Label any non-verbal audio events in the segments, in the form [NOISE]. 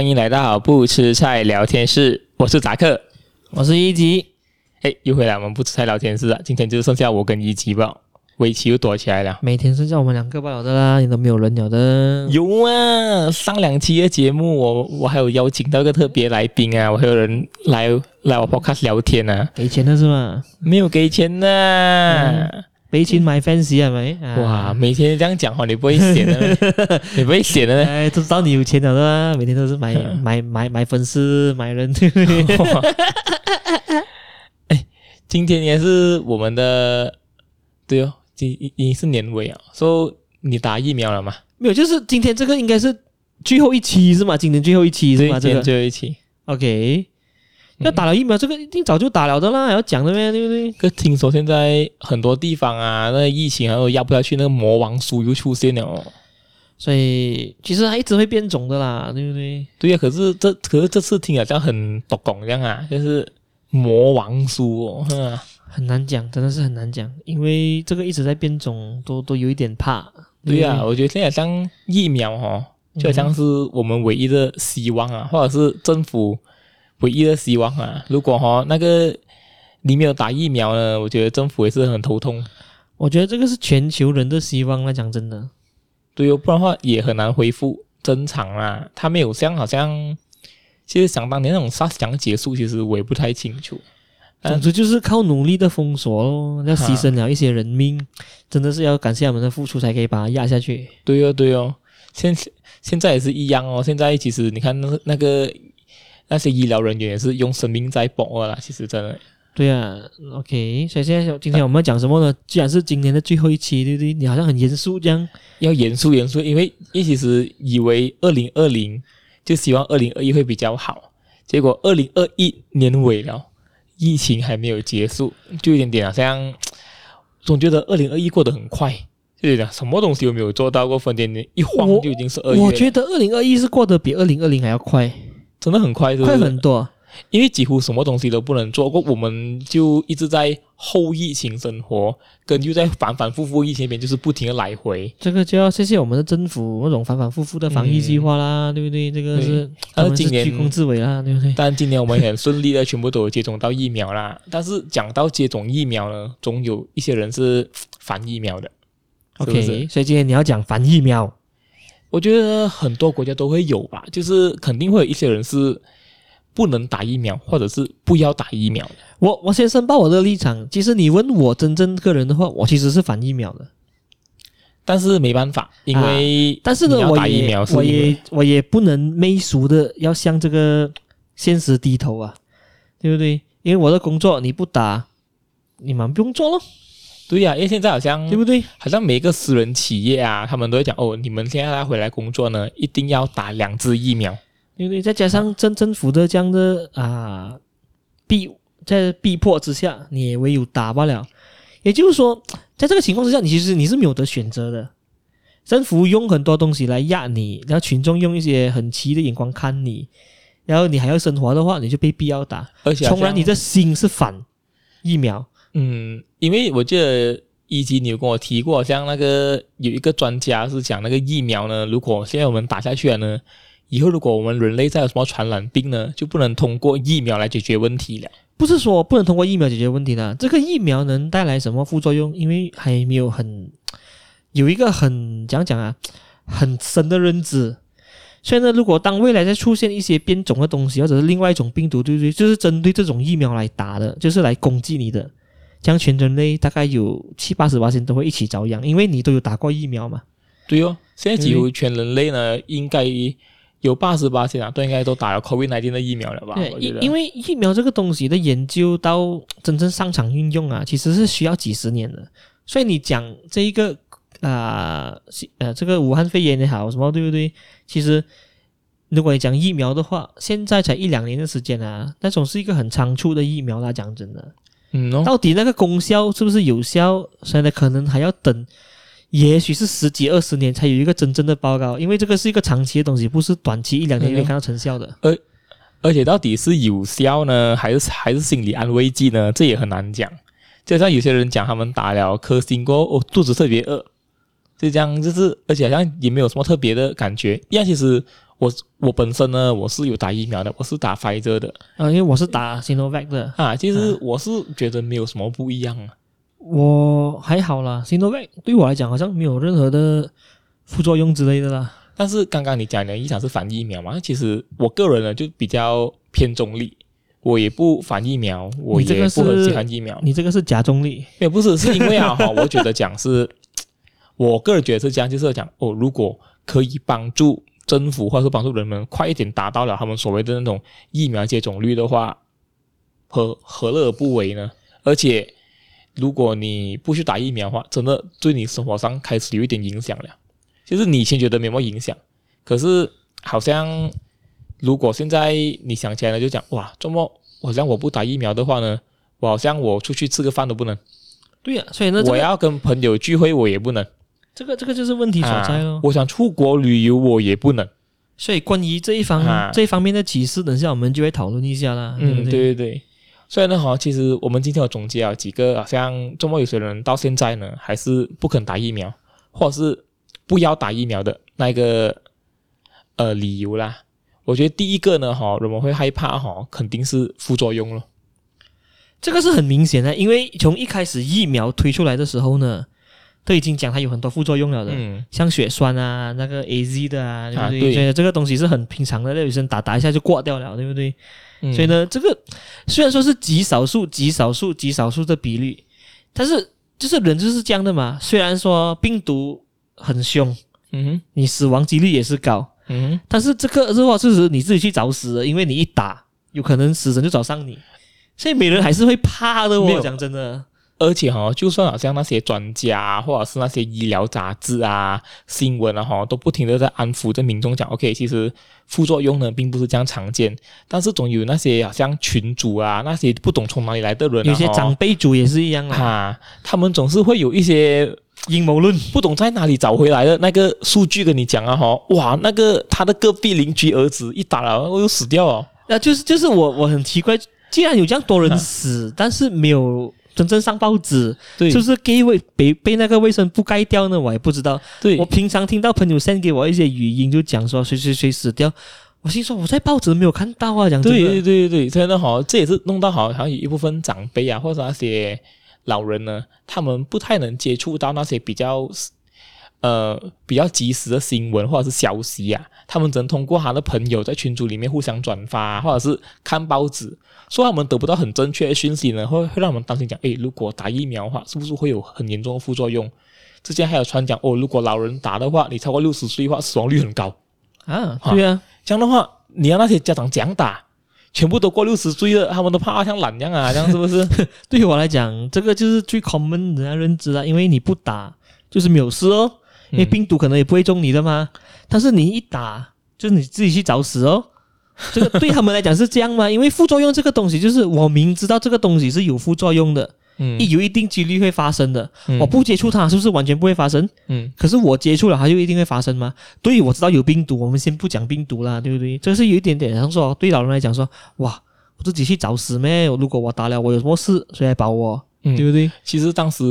欢迎来到不吃菜聊天室，我是扎克，我是一吉，哎，又回来我们不吃菜聊天室了，今天就剩下我跟一吉吧，围棋又躲起来了，每天剩下我们两个罢了的啦，你都没有人了的，有啊，上两期的节目我我还有邀请到一个特别来宾啊，我还有人来来我 podcast 聊天啊，给钱的是吗？没有给钱呐、啊。嗯没钱买 fans 啊没？哇，每天这样讲话，[LAUGHS] 你不会写的？[LAUGHS] 你不会写的？哎，都知道你有钱了的啦，每天都是买 [LAUGHS] 买买买粉丝，买人。哎，今天也是我们的，对哦，今已经是年尾啊，说你打疫苗了吗？没有，就是今天这个应该是最后一期是吗？今天最后一期是吗？今天最后一期，OK。[LAUGHS] 要打了疫苗，这个一定早就打了的啦，还要讲的咩？对不对？可听说现在很多地方啊，那个疫情还有压不下去，那个魔王书又出现了哦。所以其实它一直会变种的啦，对不对？对呀、啊，可是这可是这次听好像很独讲这样啊，就是魔王书哦，很难讲，真的是很难讲，因为这个一直在变种，都都有一点怕。对呀、啊，我觉得现在像疫苗哦，就好像是我们唯一的希望啊，嗯、或者是政府。唯一的希望啊！如果哈那个你没有打疫苗呢，我觉得政府也是很头痛。我觉得这个是全球人的希望来讲，真的。对哦，不然的话也很难恢复正常啦。他没有像好像，其实想当年那种 SARS 讲结束，其实我也不太清楚。总之就是靠努力的封锁咯，要牺牲了一些人命，啊、真的是要感谢他们的付出，才可以把它压下去。对哦，对哦，现现在也是一样哦。现在其实你看那那个。那些医疗人员也是用生命在搏啦，其实真的。对啊，OK，所以现在今天我们要讲什么呢？既然是今年的最后一期，对不对？你好像很严肃这样。要严肃严肃，因为一其实以为二零二零就希望二零二一会比较好，结果二零二一年尾了，疫情还没有结束，就有点点好像总觉得二零二一过得很快，对的，什么东西都没有做到过，分点点一晃就已经是二月。我觉得二零二一是过得比二零二零还要快。真的很快，是不是？快很多，因为几乎什么东西都不能做过，我们就一直在后疫情生活，跟就在反反复复疫情那边，就是不停的来回。这个就要谢谢我们的政府那种反反复复的防疫计划啦，嗯、对不对？这个是，但是今年居功至伟啦，对不对？但今年我们很顺利的，全部都有接种到疫苗啦。但是讲到接种疫苗呢，总有一些人是反疫苗的。OK，是是所以今天你要讲反疫苗。我觉得很多国家都会有吧，就是肯定会有一些人是不能打疫苗，或者是不要打疫苗的。我我先申报我的立场，其实你问我真正个人的话，我其实是反疫苗的，但是没办法，因为、啊、但是呢，我也我也我也不能媚俗的要向这个现实低头啊，对不对？因为我的工作你不打，你们不用做咯。对呀、啊，因为现在好像对不对？好像每一个私人企业啊，他们都会讲哦，你们现在要回来工作呢，一定要打两支疫苗，对不对？再加上政政府的这样的啊逼，在逼迫之下，你也唯有打罢了。也就是说，在这个情况之下，你其实你是没有得选择的。政府用很多东西来压你，然后群众用一些很奇的眼光看你，然后你还要生活的话，你就被逼要打。而且，从来你的心是反疫苗。嗯，因为我记得以前你有跟我提过，像那个有一个专家是讲那个疫苗呢，如果现在我们打下去了呢，以后如果我们人类再有什么传染病呢，就不能通过疫苗来解决问题了。不是说不能通过疫苗解决问题的，这个疫苗能带来什么副作用？因为还没有很有一个很讲讲啊，很深的认知。所以呢，如果当未来再出现一些变种的东西，或者是另外一种病毒，对不对？就是针对这种疫苗来打的，就是来攻击你的。将全人类大概有七八十八千都会一起遭殃，因为你都有打过疫苗嘛。对哦，现在几乎全人类呢，嗯、应该有八十八千啊，都应该都打了 COVID-19 的疫苗了吧？对，因因为疫苗这个东西的研究到真正上场运用啊，其实是需要几十年的。所以你讲这一个啊呃，呃这个武汉肺炎也好什么对不对？其实如果你讲疫苗的话，现在才一两年的时间啊，那种是一个很仓促的疫苗啦，讲真的。嗯、哦，到底那个功效是不是有效？现在可能还要等，也许是十几二十年才有一个真正的报告，因为这个是一个长期的东西，不是短期一两年可以看到成效的。而、嗯、而且到底是有效呢，还是还是心理安慰剂呢？这也很难讲。就像有些人讲，他们打了科兴过后，哦，肚子特别饿，就这样，就是而且好像也没有什么特别的感觉。一样其实我我本身呢，我是有打疫苗的，我是打 Pfizer 的啊，因为我是打 Sinovac 的啊。其实我是觉得没有什么不一样啊。我还好啦，Sinovac 对我来讲好像没有任何的副作用之类的啦。但是刚刚你讲的一场是反疫苗嘛？其实我个人呢就比较偏中立，我也不反疫苗，我也不很喜欢疫苗。你这个是假中立？也不是，是因为啊 [LAUGHS] 哈，我觉得讲是，我个人觉得是这样，就是讲哦，如果可以帮助政府或者是帮助人们快一点达到了他们所谓的那种疫苗接种率的话，何何乐而不为呢？而且如果你不去打疫苗的话，真的对你生活上开始有一点影响了。就是你以前觉得没什么影响，可是好像如果现在你想起来了，就讲哇，这么好像我不打疫苗的话呢，我好像我出去吃个饭都不能。对呀、啊，所以那、这个，我要跟朋友聚会我也不能。这个这个就是问题所在喽、啊。我想出国旅游我也不能。所以关于这一方、啊、这一方面的启示，等下我们就会讨论一下啦。嗯，对对对对。所以呢，哈，其实我们今天有总结啊几个，好像这么有些人到现在呢还是不肯打疫苗，或者是。不要打疫苗的那个呃理由啦，我觉得第一个呢，哈，人们会害怕哈，肯定是副作用咯。这个是很明显的，因为从一开始疫苗推出来的时候呢，都已经讲它有很多副作用了的，嗯，像血栓啊，那个 AZ 的啊，对不对？对，所以这个东西是很平常的，那医生打打一下就挂掉了，对不对？嗯，所以呢，这个虽然说是极少数、极少数、极少数的比率，但是就是人就是这样的嘛。虽然说病毒。很凶，嗯，你死亡几率也是高，嗯，但是这个的话，事实你自己去找死的，因为你一打，有可能死神就找上你，所以每人还是会怕的。我讲真的，而且哈，就算好像那些专家或者是那些医疗杂志啊、新闻啊哈，都不停的在安抚着民众讲，OK，其实副作用呢并不是这样常见，但是总有那些好像群主啊，那些不懂从哪里来的人，有些长辈组也是一样啊，他们总是会有一些。阴谋论不懂在哪里找回来的那个数据跟你讲啊哈，哇，那个他的隔壁邻居儿子一打了，我又死掉了。那就是就是我我很奇怪，既然有这样多人死，[LAUGHS] 啊、但是没有真正上报纸，对，就是给卫被被那个卫生部盖掉呢？我也不知道。对，我平常听到朋友 send 给我一些语音，就讲说谁谁谁死掉，我心说我在报纸没有看到啊，讲对对对对，真的好，这也是弄到好好像有一部分长辈啊，或者那些。老人呢，他们不太能接触到那些比较，呃，比较及时的新闻或者是消息啊。他们只能通过他的朋友在群组里面互相转发，或者是看报纸，说我们得不到很正确的讯息呢，会会让我们担心讲，诶，如果打疫苗的话，是不是会有很严重的副作用？之前还有传讲哦，如果老人打的话，你超过六十岁的话，死亡率很高啊。对啊，这样的话，你要那些家长讲打。全部都过六十岁了，他们都怕像懒一样啊，这样是不是？[LAUGHS] 对于我来讲，这个就是最 common 的认知啊。因为你不打，就是没有事哦，因为病毒可能也不会中你的嘛。嗯、但是你一打，就是你自己去找死哦。这个对他们来讲是这样吗？因为副作用这个东西，就是我明知道这个东西是有副作用的。嗯，有一定几率会发生的。嗯、我不接触它，是不是完全不会发生？嗯，可是我接触了，它就一定会发生吗？对，我知道有病毒，我们先不讲病毒啦，对不对？这是有一点点，像说对老人来讲说，哇，我自己去找死咩？如果我打了，我有什么事，谁来保我？嗯、对不对？其实当时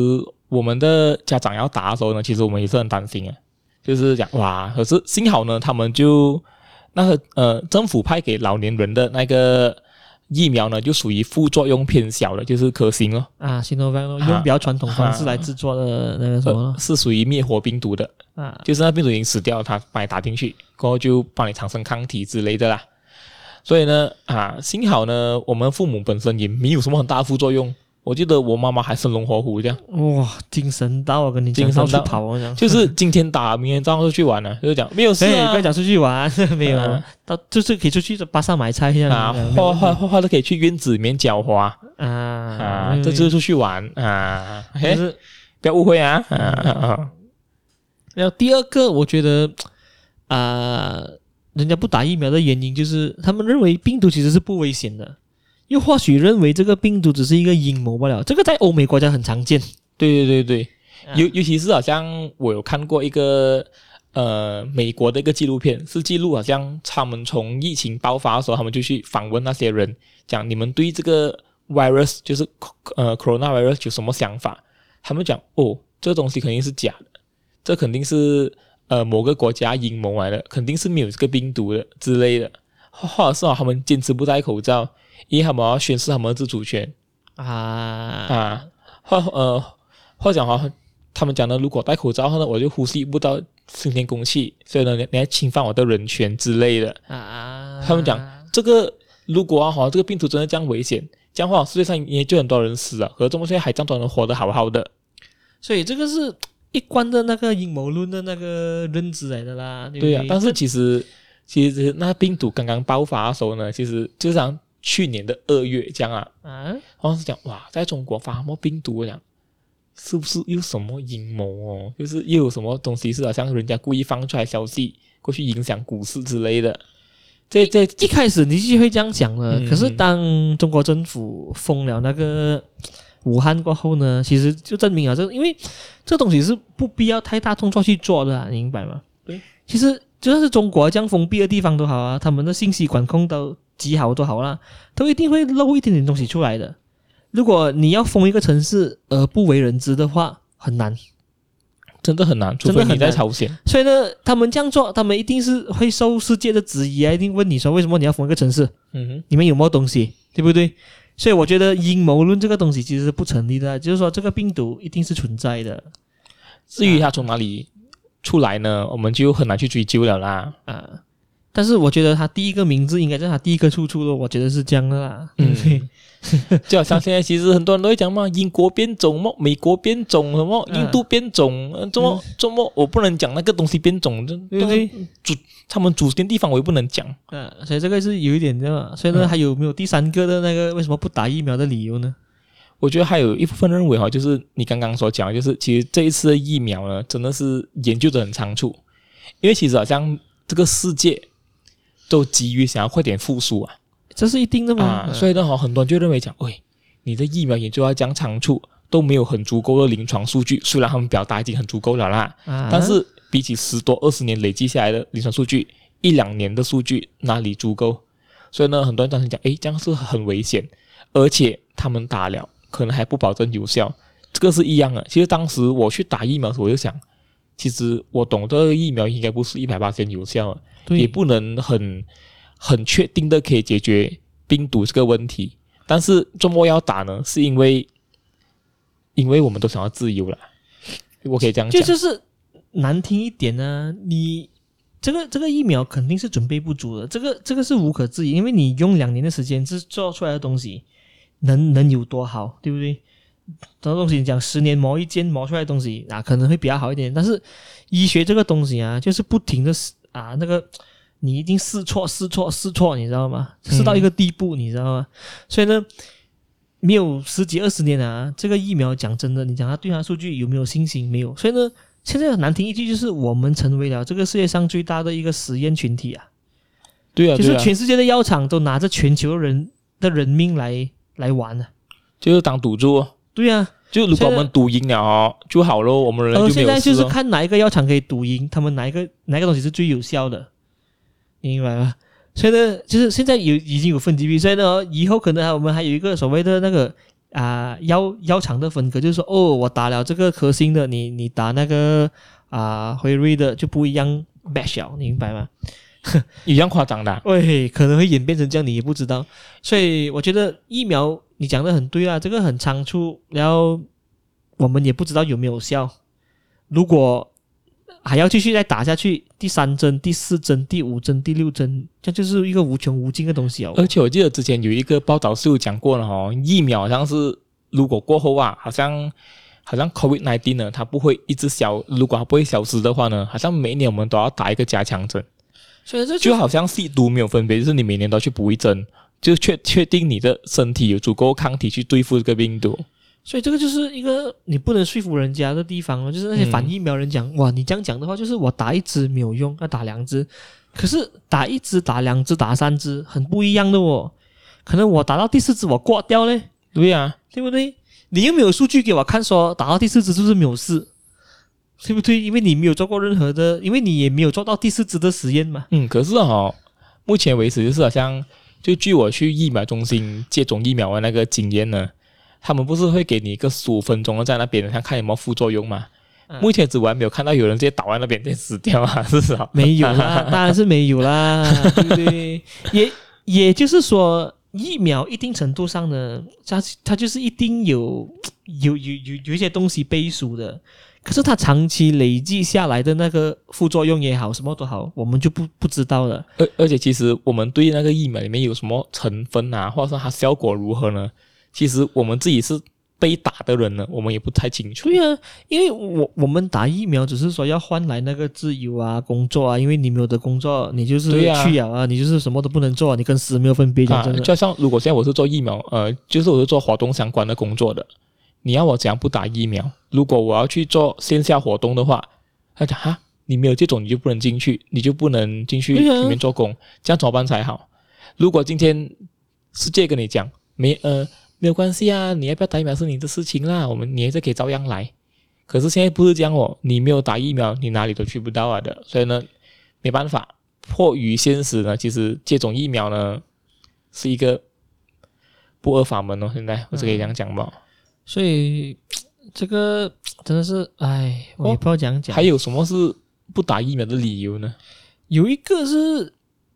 我们的家长要打的时候呢，其实我们也是很担心啊，就是讲哇，可是幸好呢，他们就那个呃，政府派给老年人的那个。疫苗呢，就属于副作用偏小的，就是可行哦。啊，Sinovac 用比较传统方式来制作的那个什么，是属于灭活病毒的啊，就是那病毒已经死掉了，它把你打进去，过后就帮你产生抗体之类的啦。所以呢，啊，幸好呢，我们父母本身也没有什么很大副作用。我记得我妈妈还生龙活虎这样，哇，精神到我跟你讲，精神到。跑我讲，就是今天打，明天早上出去玩了，就是讲没有事啊，[LAUGHS] 不要讲出去玩，[LAUGHS] 没有，啊。到就是可以出去巴刹买菜这样啊，画画画画都可以去院子里面浇花啊啊，这就是出去玩啊，就是不要误会啊啊。然后第二个，我觉得啊，人家不打疫苗的原因就是他们认为病毒其实是不危险的。又或许认为这个病毒只是一个阴谋罢了，这个在欧美国家很常见。对对对对，尤尤其是好像我有看过一个呃美国的一个纪录片，是记录好像他们从疫情爆发的时候，他们就去访问那些人，讲你们对这个 virus 就是呃 coronavirus 有什么想法？他们讲哦，这个东西肯定是假的，这肯定是呃某个国家阴谋来的，肯定是没有这个病毒的之类的，或者是啊他们坚持不戴口罩，因为他们要宣示他们的自主权啊啊，或呃或者哈他们讲的，如果戴口罩后呢，我就呼吸不到新鲜空气，所以呢你你还侵犯我的人权之类的啊，他们讲这个如果啊哈这个病毒真的这样危险。这样的话，世界上也就很多人死了，可这么些还这样多人活得好好的，所以这个是一贯的那个阴谋论的那个认知来的啦。对，对呀、啊，但是其实其实那病毒刚刚爆发的时候呢，其实就像去年的二月这样啊，嗯，然后是讲哇，在中国发什么病毒，我讲是不是有什么阴谋哦？就是又有什么东西是好像人家故意放出来消息过去影响股市之类的。这这一开始你就会这样讲的，嗯、可是当中国政府封了那个武汉过后呢，其实就证明了这，因为这东西是不必要太大动作去做的，你明白吗？对，其实就算是中国这样封闭的地方都好啊，他们的信息管控都极好都好啦，都一定会漏一点点东西出来的。如果你要封一个城市而不为人知的话，很难。真的很难，除非你在朝鲜。所以呢，他们这样做，他们一定是会受世界的质疑啊！一定问你说，为什么你要封一个城市？嗯哼，里面有没有东西，对不对？所以我觉得阴谋论这个东西其实是不成立的，就是说这个病毒一定是存在的。至于它从哪里出来呢？我们就很难去追究了啦。啊，但是我觉得他第一个名字应该是他第一个出处的，我觉得是这样的啦。嗯。[LAUGHS] 就好像现在，其实很多人都会讲嘛，英国变种么，美国变种什么，印度变种，怎么怎么，我不能讲那个东西变种，对不对？主他们祖先地方我也不能讲，啊，所以这个是有一点的嘛。所以呢，还有没有第三个的那个为什么不打疫苗的理由呢？我觉得还有一部分认为哈，就是你刚刚所讲的，就是其实这一次的疫苗呢，真的是研究的很仓促，因为其实好像这个世界都急于想要快点复苏啊。这是一定的嘛？啊，所以呢，哈，很多人就认为讲，喂，你的疫苗研究要讲仓促，都没有很足够的临床数据。虽然他们表达已经很足够了啦，啊、但是比起十多二十年累积下来的临床数据，一两年的数据哪里足够？所以呢，很多人当时讲，诶，这样是很危险，而且他们打了，可能还不保证有效。这个是一样的。其实当时我去打疫苗的时候，我就想，其实我懂得疫苗应该不是一百八十有效，对也不能很。很确定的可以解决病毒这个问题，但是周末要打呢，是因为，因为我们都想要自由了，我可以这样讲。就就是难听一点呢，你这个这个疫苗肯定是准备不足的，这个这个是无可置疑，因为你用两年的时间制做出来的东西，能能有多好，对不对？这个东西你讲十年磨一剑磨出来的东西啊，可能会比较好一点，但是医学这个东西啊，就是不停的试啊那个。你一定试错试错试错，你知道吗？试到一个地步，你知道吗？嗯、所以呢，没有十几二十年啊，这个疫苗讲真的，你讲它对它数据有没有信心？没有。所以呢，现在很难听一句就是，我们成为了这个世界上最大的一个实验群体啊。对啊，就是全世界的药厂都拿着全球人的人命来来玩啊，就是当赌注。对啊，就如果我们赌赢了就好咯，我们人就没有事。而现在就是看哪一个药厂可以赌赢，他们哪一个哪一个东西是最有效的。明白吗？所以呢，就是现在有已经有分级比，所以呢，以后可能我们还有一个所谓的那个啊药药厂的分割，就是说，哦，我打了这个科兴的，你你打那个啊辉瑞的就不一样 batch 你明白吗？[LAUGHS] 一样夸张的，喂，可能会演变成这样，你也不知道。所以我觉得疫苗你讲的很对啊，这个很仓促，然后我们也不知道有没有效。如果还要继续再打下去，第三针、第四针、第五针、第六针，这就是一个无穷无尽的东西哦。而且我记得之前有一个报道是有讲过了哈，疫苗好像是如果过后啊，好像好像 COVID-19 呢，它不会一直消，如果它不会消失的话呢，好像每年我们都要打一个加强针。所以这就，就好像吸毒没有分别，就是你每年都要去补一针，就确确定你的身体有足够抗体去对付这个病毒。所以这个就是一个你不能说服人家的地方哦，就是那些反疫苗人讲，嗯、哇，你这样讲的话，就是我打一支没有用，要打两支，可是打一支、打两支、打三支很不一样的哦，可能我打到第四支我挂掉嘞，对呀、啊，对不对？你又没有数据给我看，说打到第四支是不是没有事，对不对？因为你没有做过任何的，因为你也没有做到第四支的实验嘛。嗯，可是哈、哦，目前为止就是好像，就据我去疫苗中心接种疫苗的那个经验呢。他们不是会给你一个十五分钟在那边，想看有没有副作用嘛？目前为止我还没有看到有人直接倒在那边直接死掉啊，[LAUGHS] 至少没有啦，[LAUGHS] 当然是没有啦，对不对？也也就是说，疫苗一定程度上呢，它它就是一定有有有有有一些东西背书的，可是它长期累积下来的那个副作用也好，什么都好，我们就不不知道了。而而且其实我们对那个疫苗里面有什么成分啊，或者说它效果如何呢？其实我们自己是。被打的人呢，我们也不太清楚。对啊，因为我我们打疫苗只是说要换来那个自由啊、工作啊，因为你没有的工作，你就是去啊，啊你就是什么都不能做，你跟死没有分别。讲真的，就像如果现在我是做疫苗，呃，就是我是做活动相关的工作的，你要我怎样不打疫苗？如果我要去做线下活动的话，他讲哈，你没有这种你就不能进去，你就不能进去里面做工，这样怎么办才好？如果今天世界跟你讲没呃。没有关系啊，你要不要打疫苗是你的事情啦，我们你还是可以照样来。可是现在不是这样哦，你没有打疫苗，你哪里都去不到啊的。所以呢，没办法，迫于现实呢，其实接种疫苗呢是一个不二法门哦。现在我是可以这样讲吧、嗯。所以这个真的是，哎，我也不知道怎样讲。还有什么是不打疫苗的理由呢？有一个是。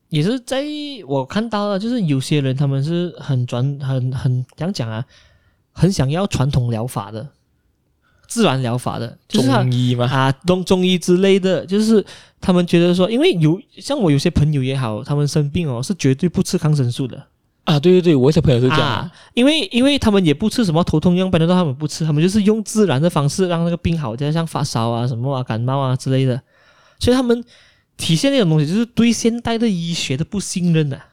也是在我看到了，就是有些人他们是很转很很怎样讲啊，很想要传统疗法的，自然疗法的，就是中医嘛？啊，中中医之类的，就是他们觉得说，因为有像我有些朋友也好，他们生病哦，是绝对不吃抗生素的啊。对对对，我有些朋友是这样，啊，因为因为他们也不吃什么头痛药，反正都他们不吃，他们就是用自然的方式让那个病好，就像发烧啊、什么啊、感冒啊之类的，所以他们。体现那种东西，就是对现代的医学的不信任啊！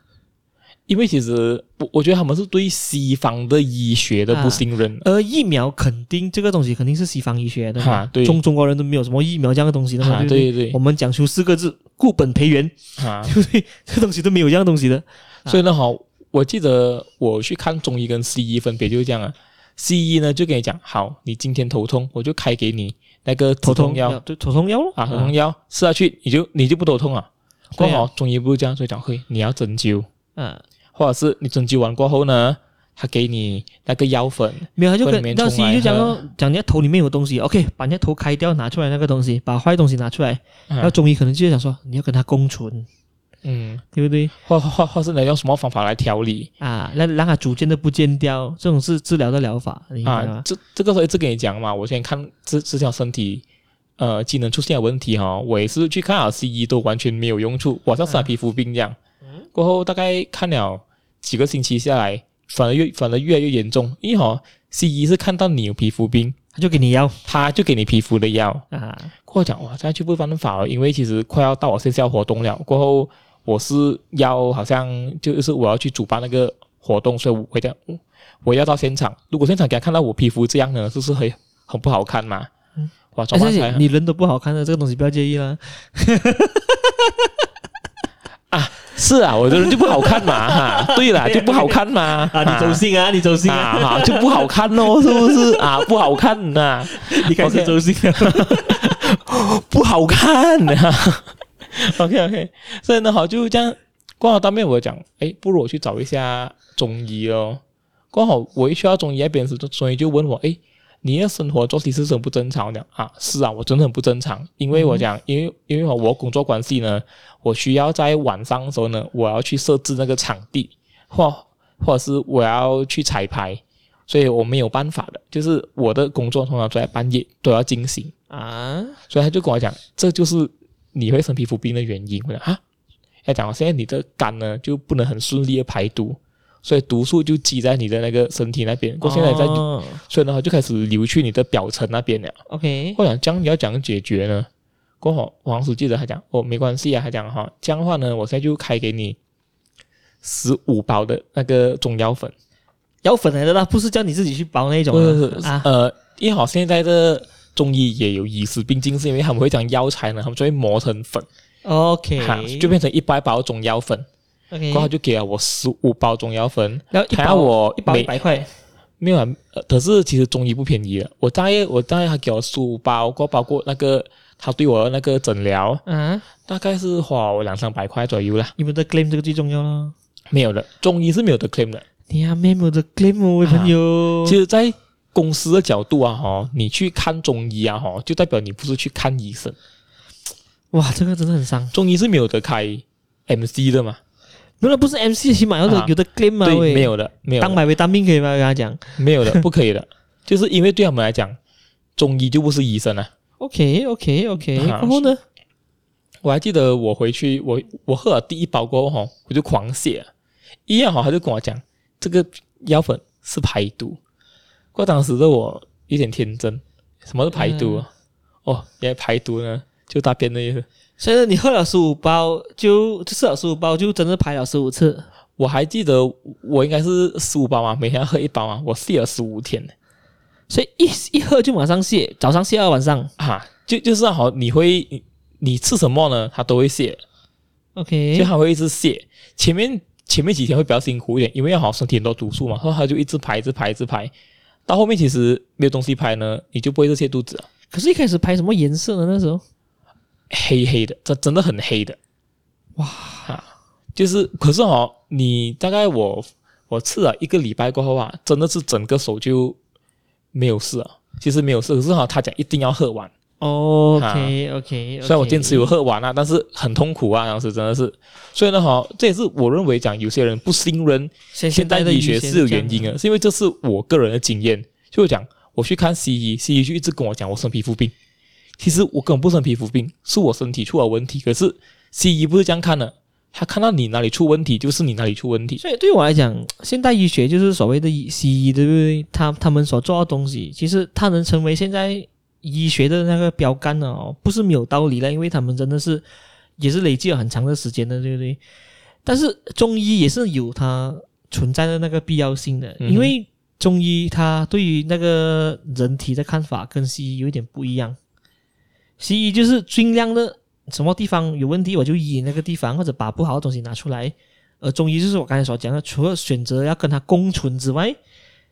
因为其实我我觉得他们是对西方的医学的不信任。而疫苗肯定这个东西肯定是西方医学的，哈，对，中中国人都没有什么疫苗这样的东西的嘛，对对对。我们讲出四个字：固本培元，啊，[LAUGHS] 对不对？这东西都没有这样东西的。所以呢，好，我记得我去看中医跟西医分别就是这样啊。西医呢就跟你讲，好，你今天头痛，我就开给你。那个头痛药，对头痛药啊，头痛药吃下去，你就你就不头痛啊。过后中医不是这样，所以讲会你要针灸，嗯，或者是你针灸完过后呢，他给你那个药粉，没有他就跟那西医就讲说，讲你头里面有东西，OK，把你的头开掉，拿出来那个东西，把坏东西拿出来，然后中医可能就想说你要跟他共存。嗯，对不对？或或或是你用什么方法来调理啊？那让它逐渐的不见掉，这种是治疗的疗法啊。这这个时候一直跟你讲嘛，我先看这这条身体呃机能出现问题哈、哦，我也是去看了西医都完全没有用处，我像是皮肤病这样。嗯、过后大概看了几个星期下来，反而越反而越来越严重，因为哈、哦、西医是看到你有皮肤病，他就给你药，他就给你皮肤的药啊。过后讲哇，这样就不办法了，因为其实快要到我线下活动了，过后。我是要好像就是我要去主办那个活动，所以我会这样，我要到现场。如果现场给他看到我皮肤这样呢，就是很很不好看嘛。嗯，哇，怎么你人都不好看的这个东西不要介意啦。[LAUGHS] 啊，是啊，我的人就不好看嘛，[LAUGHS] 哈，对啦，[LAUGHS] 就不好看嘛。啊，你走心啊，你走心啊，啊就不好看哦，是不是啊？不好看呐、啊，你开始走心了，okay. 不好看啊。[LAUGHS] OK OK，所以呢，好就这样。刚好当面我讲，哎，不如我去找一下中医哦。刚好我一去到中医那边时，中医就问我，哎，你的生活作息是很不正常的啊？是啊，我真的很不正常。因为我讲，因为因为我工作关系呢，我需要在晚上的时候呢，我要去设置那个场地，或或者是我要去彩排，所以我没有办法的。就是我的工作通常都在半夜都要进行啊，所以他就跟我讲，这就是。你会生皮肤病的原因，我讲啊，要讲现在你的肝呢就不能很顺利的排毒，所以毒素就积在你的那个身体那边，过现在在，哦、所以呢就开始流去你的表层那边了。OK，我讲这样你要怎样解决呢？过后王书记得他讲哦，没关系啊，他讲哈，这样的话呢，我现在就开给你十五包的那个中药粉，药粉来的啦，不是叫你自己去包那种啊，呃，因为好现在的。中医也有医师并进，是因为他们会讲药材呢，他们就会磨成粉，OK，就变成一百包中药粉，OK，然后就给了我十五包中药粉，然后一包我一包一百块，没有啊，可是其实中医不便宜的，我大约我大概他给我十五包，过包括那个他对我的那个诊疗，嗯，大概是花我两三百块左右啦。你们的 claim 这个最重要了，没有的，中医是没有的 claim 的，你还没有的 claim 哦，我朋友，其实在。公司的角度啊，哈，你去看中医啊，哈，就代表你不是去看医生。哇，这个真的很伤。中医是没有得开 MC 的嘛？原来不是 MC，起码有的有的 claim 嘛？对，没有的，没有。当买维他命可以吗？跟他讲，没有的，[LAUGHS] 不可以的，就是因为对他们来讲，中医就不是医生啊。OK，OK，OK，然后呢？我还记得我回去，我我喝了第一包过后哈，我就狂泻，医院哈他就跟我讲，这个药粉是排毒。过当时的我有点天真，什么是排毒？嗯、哦，原来排毒呢，就大便的意思。所以你喝了十五包，就吃了十五包，就真的排了十五次。我还记得我应该是十五包嘛，每天要喝一包嘛，我泻了十五天。所以一一喝就马上泻，早上泻到晚上啊，就就是好，你会你，你吃什么呢？它都会泻。OK，就它会一直泻。前面前面几天会比较辛苦一点，因为要好身体很多毒素嘛，然后它就一直排，一直排，一直排。到后面其实没有东西拍呢，你就不会是泻肚子。可是，一开始拍什么颜色呢？那时候黑黑的，这真的很黑的。哇，啊，就是，可是哦，你大概我我吃了一个礼拜过后啊，真的是整个手就。没有事啊，其实没有事，可是哈，他讲一定要喝完。OK OK，虽然我坚持有喝完啊，但是很痛苦啊，当时真的是。所以呢，哈，这也是我认为讲有些人不信任现代医学是有原因的，是因为这是我个人的经验。就讲我去看西医，西医就一直跟我讲我生皮肤病，其实我根本不生皮肤病，是我身体出了问题。可是西医不是这样看的。他看到你哪里出问题，就是你哪里出问题。所以对我来讲，现代医学就是所谓的西医，对不对？他他们所做的东西，其实他能成为现在医学的那个标杆呢，哦，不是没有道理的，因为他们真的是也是累积了很长的时间的，对不对？但是中医也是有它存在的那个必要性的，因为中医它对于那个人体的看法跟西医有一点不一样，西医就是尽量的。什么地方有问题，我就医那个地方，或者把不好的东西拿出来。而中医就是我刚才所讲的，除了选择要跟它共存之外，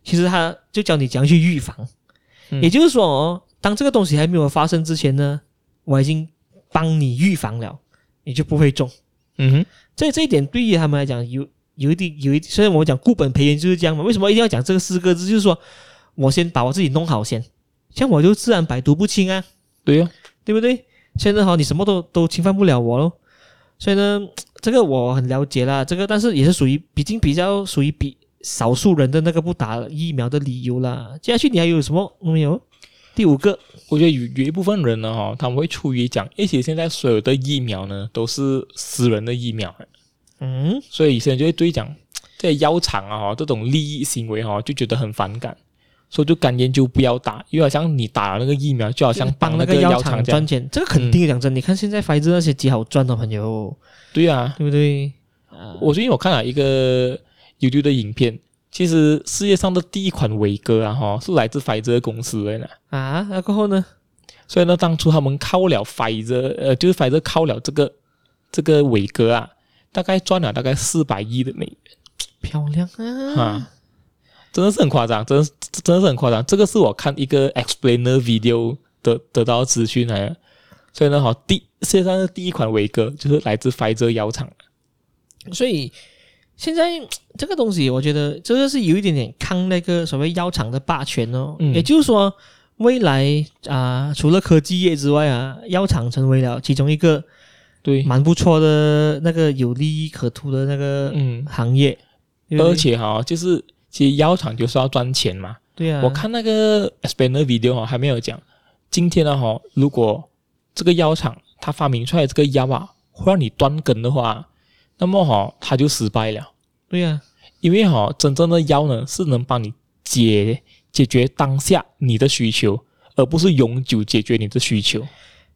其实它就教你怎样去预防。嗯、也就是说，当这个东西还没有发生之前呢，我已经帮你预防了，你就不会中。嗯哼，这这一点对于他们来讲有有一定有一点，虽然我讲固本培元就是这样嘛。为什么一定要讲这个四个字？就是说我先把我自己弄好先，像我就自然百毒不侵啊。对呀、啊，对不对？现在好，你什么都都侵犯不了我喽，所以呢，这个我很了解啦。这个但是也是属于，毕竟比较属于比少数人的那个不打疫苗的理由啦。接下去你还有什么没有？第五个，我觉得有有一部分人呢，哈，他们会出于讲，而且现在所有的疫苗呢都是私人的疫苗，嗯，所以有些人就会对讲这些药厂啊，哈，这种利益行为哈，就觉得很反感。所以就甘愿就不要打，因为好像你打了那个疫苗，就好像帮那个药厂赚钱。这个肯定讲真，嗯、你看现在辉瑞那些几好赚的朋友，对啊，对不对？我最近我看了一个 YouTube 的影片，其实世界上的第一款伟哥啊，哈，是来自辉瑞公司的呢。啊，那过后呢？所以呢，当初他们靠了辉瑞，呃，就是辉瑞靠了这个这个伟哥啊，大概赚了大概四百亿的美元，漂亮啊！啊真的是很夸张，真的真的是很夸张。这个是我看一个 explainer video 得得到资讯来的，所以呢，好，第世界上的第一款伟哥就是来自辉瑞药厂。所以现在这个东西，我觉得这个是有一点点抗那个所谓药厂的霸权哦。嗯、也就是说，未来啊、呃，除了科技业之外啊，药厂成为了其中一个对蛮不错的那个有利益可图的那个嗯行业，嗯、而且哈，就是。其实药厂就是要赚钱嘛。对啊。我看那个 explainer video 哈，还没有讲。今天呢哈，如果这个药厂它发明出来这个药啊，会让你断根的话，那么哈，他就失败了。对呀、啊。因为哈，真正的药呢，是能帮你解解决当下你的需求，而不是永久解决你的需求。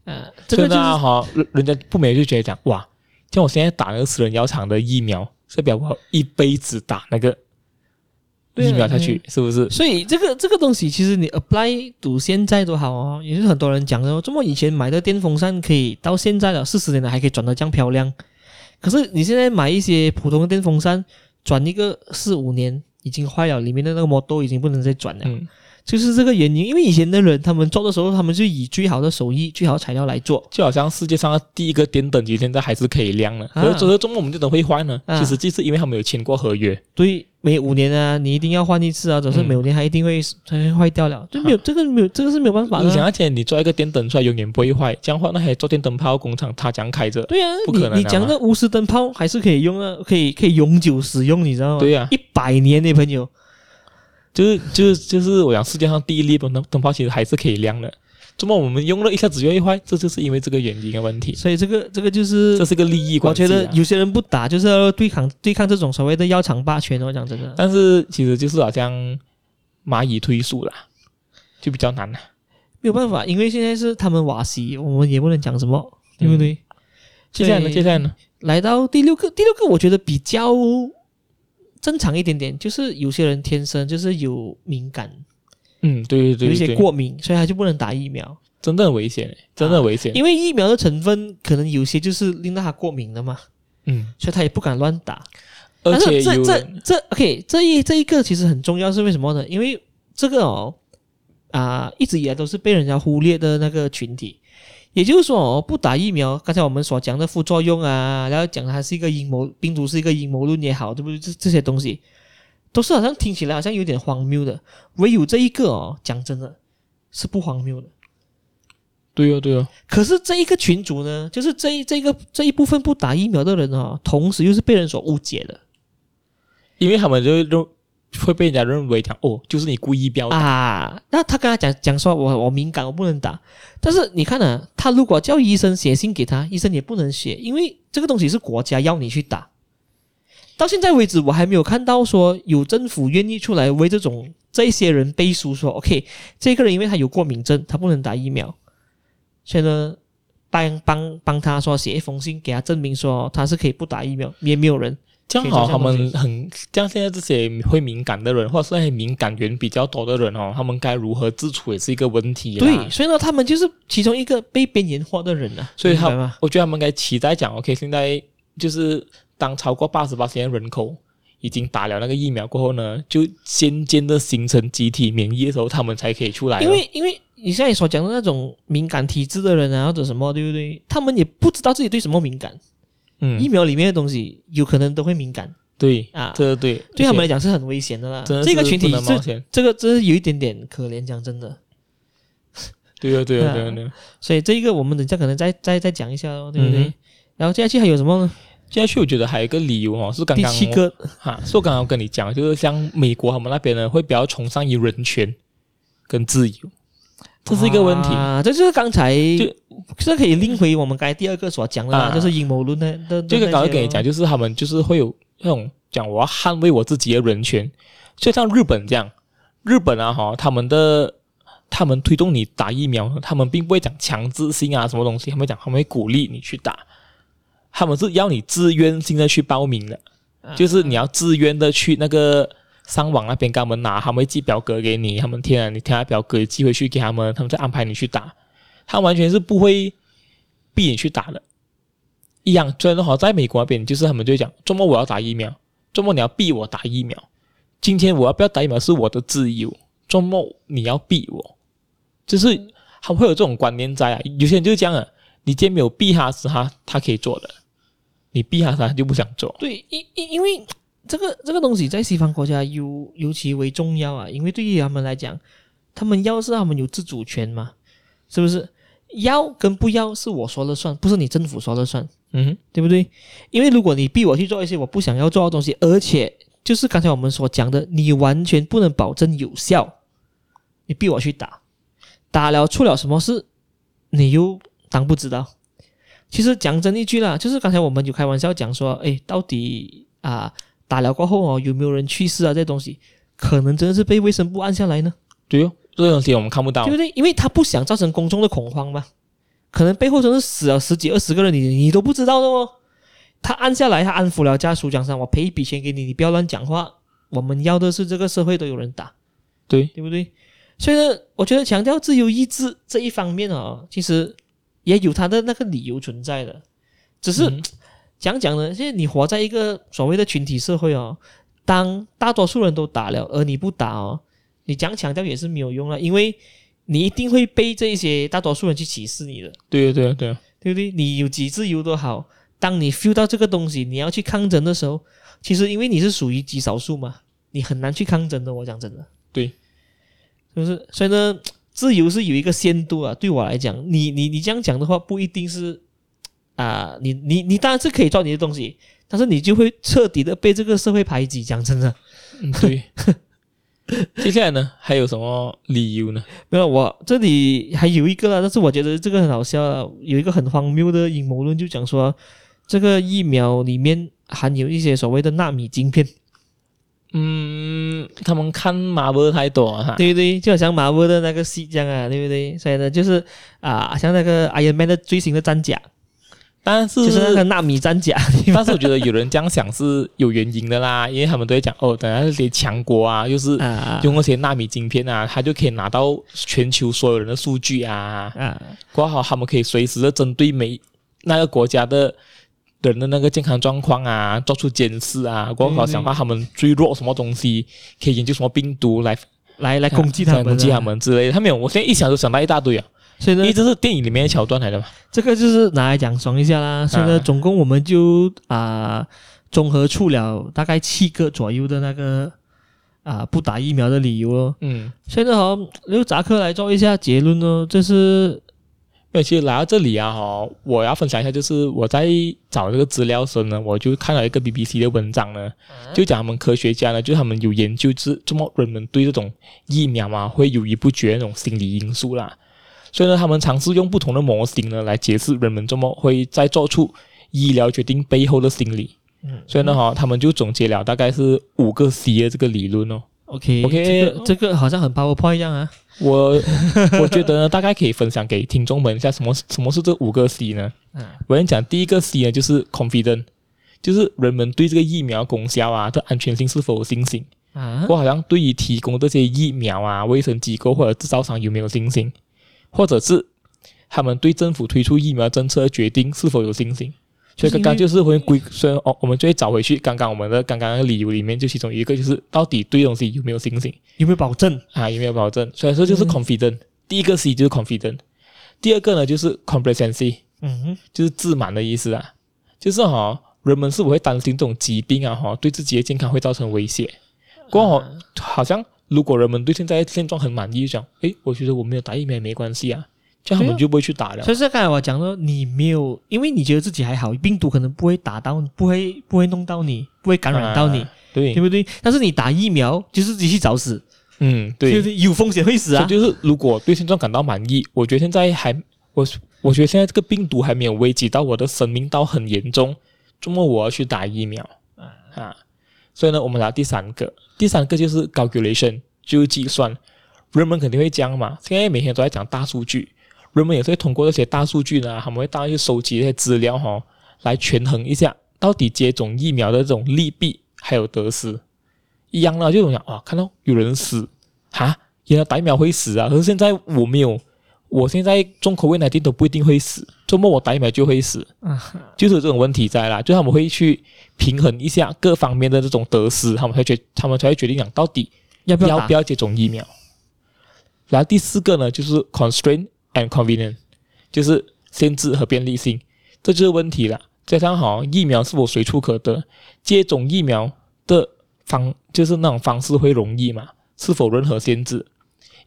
呃，这个就是哈，人家不免就觉得讲哇，像我现在打那个私人药厂的疫苗，代表我一辈子打那个。疫苗下去是不是？所以这个这个东西其实你 apply 到现在都好哦，也是很多人讲的。这么以前买的电风扇可以到现在了四十年了还可以转得这样漂亮，可是你现在买一些普通的电风扇，转一个四五年已经坏了，里面的那个膜都已经不能再转了。嗯，就是这个原因。因为以前的人他们做的时候，他们就以最好的手艺、最好的材料来做，就好像世界上的第一个电灯，现在还是可以亮了。可是这个中国我们就等会坏呢？其实就是因为他们有签过合约。对。每五年啊，你一定要换一次啊，总是每五年它一定会它会坏掉了，就没有这个没有这个是没有办法的。你想而且你做一个电灯出来永远不会坏，这样话那还做电灯泡工厂它讲开着？对啊，不可能。你讲那钨丝灯泡还是可以用啊，可以可以永久使用，你知道吗？对啊，一百年的朋友，就是就是就是我讲世界上第一粒灯灯泡其实还是可以亮的。怎么我们用了一下子就会坏？这就是因为这个原因的问题。所以这个这个就是这是个利益关系、啊。我觉得有些人不打，就是要对抗对抗这种所谓的药厂霸权。我讲真的，但是其实就是好像蚂蚁推树啦，就比较难了。没有办法，因为现在是他们瓦西，我们也不能讲什么，对不对？接下来呢？接下来呢？来到第六个，第六个我觉得比较正常一点点，就是有些人天生就是有敏感。嗯，对对对，对，有一些过敏，所以他就不能打疫苗，真的很危险，真的很危险，啊。因为疫苗的成分可能有些就是令到他过敏的嘛，嗯，所以他也不敢乱打。而且这这这，OK，这一这一个其实很重要，是为什么呢？因为这个哦，啊、呃，一直以来都是被人家忽略的那个群体，也就是说哦，不打疫苗，刚才我们所讲的副作用啊，然后讲它是一个阴谋，病毒是一个阴谋论也好，对不对？这这些东西。都是好像听起来好像有点荒谬的，唯有这一个哦，讲真的，是不荒谬的。对哦，对哦。可是这一个群组呢，就是这一这个这一部分不打疫苗的人哦，同时又是被人所误解的，因为他们就认会被人家认为讲哦，就是你故意标啊。那他跟他讲讲说，我我敏感，我不能打。但是你看呢，他如果叫医生写信给他，医生也不能写，因为这个东西是国家要你去打。到现在为止，我还没有看到说有政府愿意出来为这种这些人背书，说 OK，这个人因为他有过敏症，他不能打疫苗，所以呢，帮帮帮他说写一封信给他证明说他是可以不打疫苗，也没有人这样好。他们很像现在这些会敏感的人，或者是那些敏感源比较多的人哦，他们该如何自处也是一个问题。对，所以呢，他们就是其中一个被边缘化的人啊。所以他，我觉得他们该期待讲 OK，现在就是。当超过八十八岁的人口已经打了那个疫苗过后呢，就渐渐的形成集体免疫的时候，他们才可以出来。因为，因为你现在所讲的那种敏感体质的人啊，或者什么，对不对？他们也不知道自己对什么敏感。嗯，疫苗里面的东西有可能都会敏感。对啊，这个对，对他们来讲是很危险的啦。这个群体是这个，真是有一点点可怜。讲真的，对啊，对啊，对啊，对啊。所以这一个我们等下可能再再再讲一下哦，对不对？然后接下去还有什么呢？接下去我觉得还有一个理由哦，是刚刚第七个哈，是我刚刚跟你讲，就是像美国他们那边呢，会比较崇尚于人权跟自由，这是一个问题啊。这就是刚才就这可以拎回我们刚才第二个所讲的，啊、就是阴谋论的的。这个刚刚跟你讲，就是他们就是会有那种讲我要捍卫我自己的人权，就像日本这样，日本啊哈，他们的他们推动你打疫苗，他们并不会讲强制性啊什么东西，他们讲他们会鼓励你去打。他们是要你自愿性的去报名的，就是你要自愿的去那个上网那边给他们拿，他们会寄表格给你，他们填了你填了表格寄回去给他们，他们再安排你去打，他完全是不会逼你去打的。一样，虽然说好在美国那边，就是他们就讲，周末我要打疫苗，周末你要逼我打疫苗，今天我要不要打疫苗是我的自由，周末你要逼我，就是他们会有这种观念在啊，有些人就是这样啊，你今天没有逼他是，他他可以做的。你逼他，他就不想做。对，因因因为这个这个东西在西方国家尤尤其为重要啊，因为对于他们来讲，他们要是他们有自主权嘛，是不是？要跟不要是我说了算，不是你政府说了算，嗯哼，对不对？因为如果你逼我去做一些我不想要做的东西，而且就是刚才我们所讲的，你完全不能保证有效，你逼我去打，打了出了什么事，你又当不知道。其实讲真一句啦，就是刚才我们有开玩笑讲说，哎，到底啊打了过后哦，有没有人去世啊？这东西可能真的是被卫生部按下来呢？对哦，这个东西我们看不到，对不对？因为他不想造成公众的恐慌嘛，可能背后真是死了十几二十个人，你你都不知道的哦。他按下来，他安抚了家属，讲上我赔一笔钱给你，你不要乱讲话。我们要的是这个社会都有人打，对对不对？所以呢，我觉得强调自由意志这一方面哦，其实。也有他的那个理由存在的，只是讲讲呢。现在你活在一个所谓的群体社会哦，当大多数人都打了，而你不打哦，你讲强调也是没有用了，因为你一定会被这些大多数人去歧视你的。对啊，对啊，对啊，对不对？你有几自由都好，当你 feel 到这个东西，你要去抗争的时候，其实因为你是属于极少数嘛，你很难去抗争的。我讲真的，对，就是所以呢，自由是有一个限度啊。对我来讲，你你你这样讲的话，不一定是啊、呃，你你你当然是可以做你的东西，但是你就会彻底的被这个社会排挤。讲真的，嗯，对。[LAUGHS] 接下来呢，还有什么理由呢？没有，我这里还有一个啦，但是我觉得这个很好笑，有一个很荒谬的阴谋论，就讲说这个疫苗里面含有一些所谓的纳米晶片。嗯，他们看马波太多哈，对不对？就好像马波的那个戏这样啊，对不对？所以呢，就是啊，像那个 Iron Man 的最新的战甲。但是就是那个纳米战甲，但是我觉得有人这样想是有原因的啦，因为他们都会讲哦，等下那些强国啊，就是用那些纳米晶片啊，他就可以拿到全球所有人的数据啊，啊，括号他们可以随时的针对每那个国家的人的那个健康状况啊，做出监视啊，括号想把他们最弱什么东西，可以研究什么病毒来来来攻击他们，攻击他们之类的。他没有，我现在一想就想到一大堆啊。所以呢，一直是电影里面的桥段来的嘛？这个就是拿来讲爽一下啦。所以呢，总共我们就啊综合出了大概七个左右的那个啊不打疫苗的理由哦。嗯，现在好，由扎克来做一下结论哦。这是，其实来到这里啊，哈，我要分享一下，就是我在找这个资料时呢，我就看了一个 BBC 的文章呢，就讲他们科学家呢，就他们有研究，是这么人们对这种疫苗啊会犹豫不决那种心理因素啦。所以呢，他们尝试用不同的模型呢来解释人们这么会在做出医疗决定背后的心理。嗯，所以呢，哈，他们就总结了大概是五个 C 的这个理论哦。OK，OK，这个这个好像很 PowerPoint 一样啊。我 [LAUGHS] 我觉得呢，大概可以分享给听众们一下什么什么是这五个 C 呢？嗯，我跟你讲，第一个 C 呢就是 confident，就是人们对这个疫苗功效啊的安全性是否有信心。啊，我好像对于提供这些疫苗啊，卫生机构或者制造商有没有信心？或者是他们对政府推出疫苗政策的决定是否有信心？所以刚刚就是会归，所以哦，我们就会找回去刚刚我们的刚刚的理由里面，就其中一个就是到底对东西有没有信心，有没有保证啊？有没有保证？所以说就是 confident，、嗯、第一个 C 就是 confident，第二个呢就是 complacency，嗯哼，就是自满的意思啊，就是哈、哦，人们是不会担心这种疾病啊哈，对自己的健康会造成威胁？过后好像。如果人们对现在现状很满意，就讲，诶，我觉得我没有打疫苗也没关系啊，这样他们就不会去打了。所以刚才我讲说，你没有，因为你觉得自己还好，病毒可能不会打到，不会不会弄到你，不会感染到你，啊、对对不对？但是你打疫苗就是自己去找死，嗯，对，就是有风险会死啊。就是如果对现状感到满意，我觉得现在还，我我觉得现在这个病毒还没有危及到我的生命到很严重，周末我要去打疫苗啊。啊所以呢，我们来第三个，第三个就是 calculation，就是计算。人们肯定会讲嘛，现在每天都在讲大数据，人们也是会通过这些大数据呢，他们会大概去收集一些资料哈、哦，来权衡一下到底接种疫苗的这种利弊还有得失。一样呢，就讲啊，看到有人死，哈，原来打疫苗会死啊，可是现在我没有。我现在中 COVID-19 都不一定会死，周末我打疫苗就会死，就是这种问题在啦。就他们会去平衡一下各方面的这种得失，他们才决他们才会决定讲到底要不要要不要接种疫苗。然后第四个呢，就是 constraint and convenient，就是限制和便利性，这就是问题了。加上好，疫苗是否随处可得，接种疫苗的方就是那种方式会容易嘛？是否任何限制？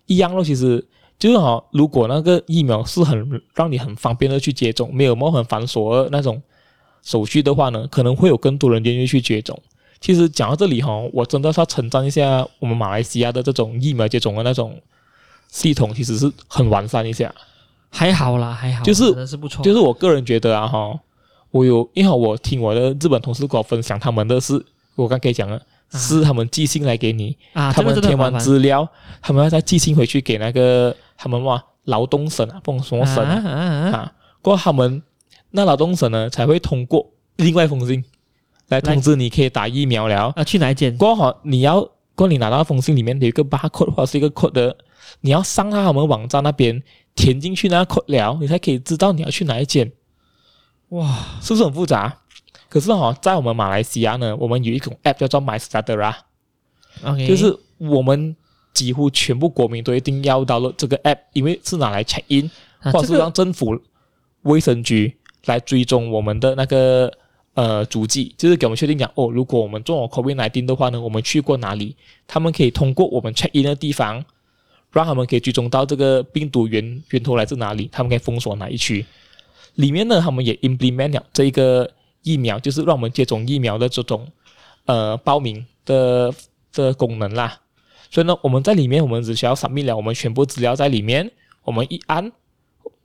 一样咯，其实。就是哈，如果那个疫苗是很让你很方便的去接种，没有么很繁琐的那种手续的话呢，可能会有更多人愿意去接种。其实讲到这里哈，我真的是要称赞一下我们马来西亚的这种疫苗接种的那种系统，其实是很完善一下。还好啦，还好，就是是不错。就是我个人觉得啊哈，我有因为我听我的日本同事跟我分享他们的是，我刚可以讲了。是他们寄信来给你，啊、他们填完资料，啊、他们要再寄信回去给那个他们哇劳动省啊，不懂什么省啊，啊，啊，啊，过后他们那劳动省呢才会通过另外一封信来通知你可以打疫苗了。啊，去哪一间？过后你要过后你拿到那封信里面有一个 barcode 或者是一个 code 的，你要上到他们网站那边填进去那个 code 了，你才可以知道你要去哪一间。哇，是不是很复杂？可是哈，在我们马来西亚呢，我们有一种 app 叫做 MySejahtera，OK，就是我们几乎全部国民都一定要 download 这个 app，因为是拿来 check in，或者是让政府卫生局来追踪我们的那个呃足迹，就是给我们确定讲哦，如果我们中了 COVID-19 的话呢，我们去过哪里？他们可以通过我们 check in 的地方，让他们可以追踪到这个病毒源源头来自哪里，他们可以封锁哪一区。里面呢，他们也 implement 了这一个疫苗，就是让我们接种疫苗的这种呃报名的的功能啦。所以呢，我们在里面，我们只需要 submit 了我们全部资料在里面，我们一按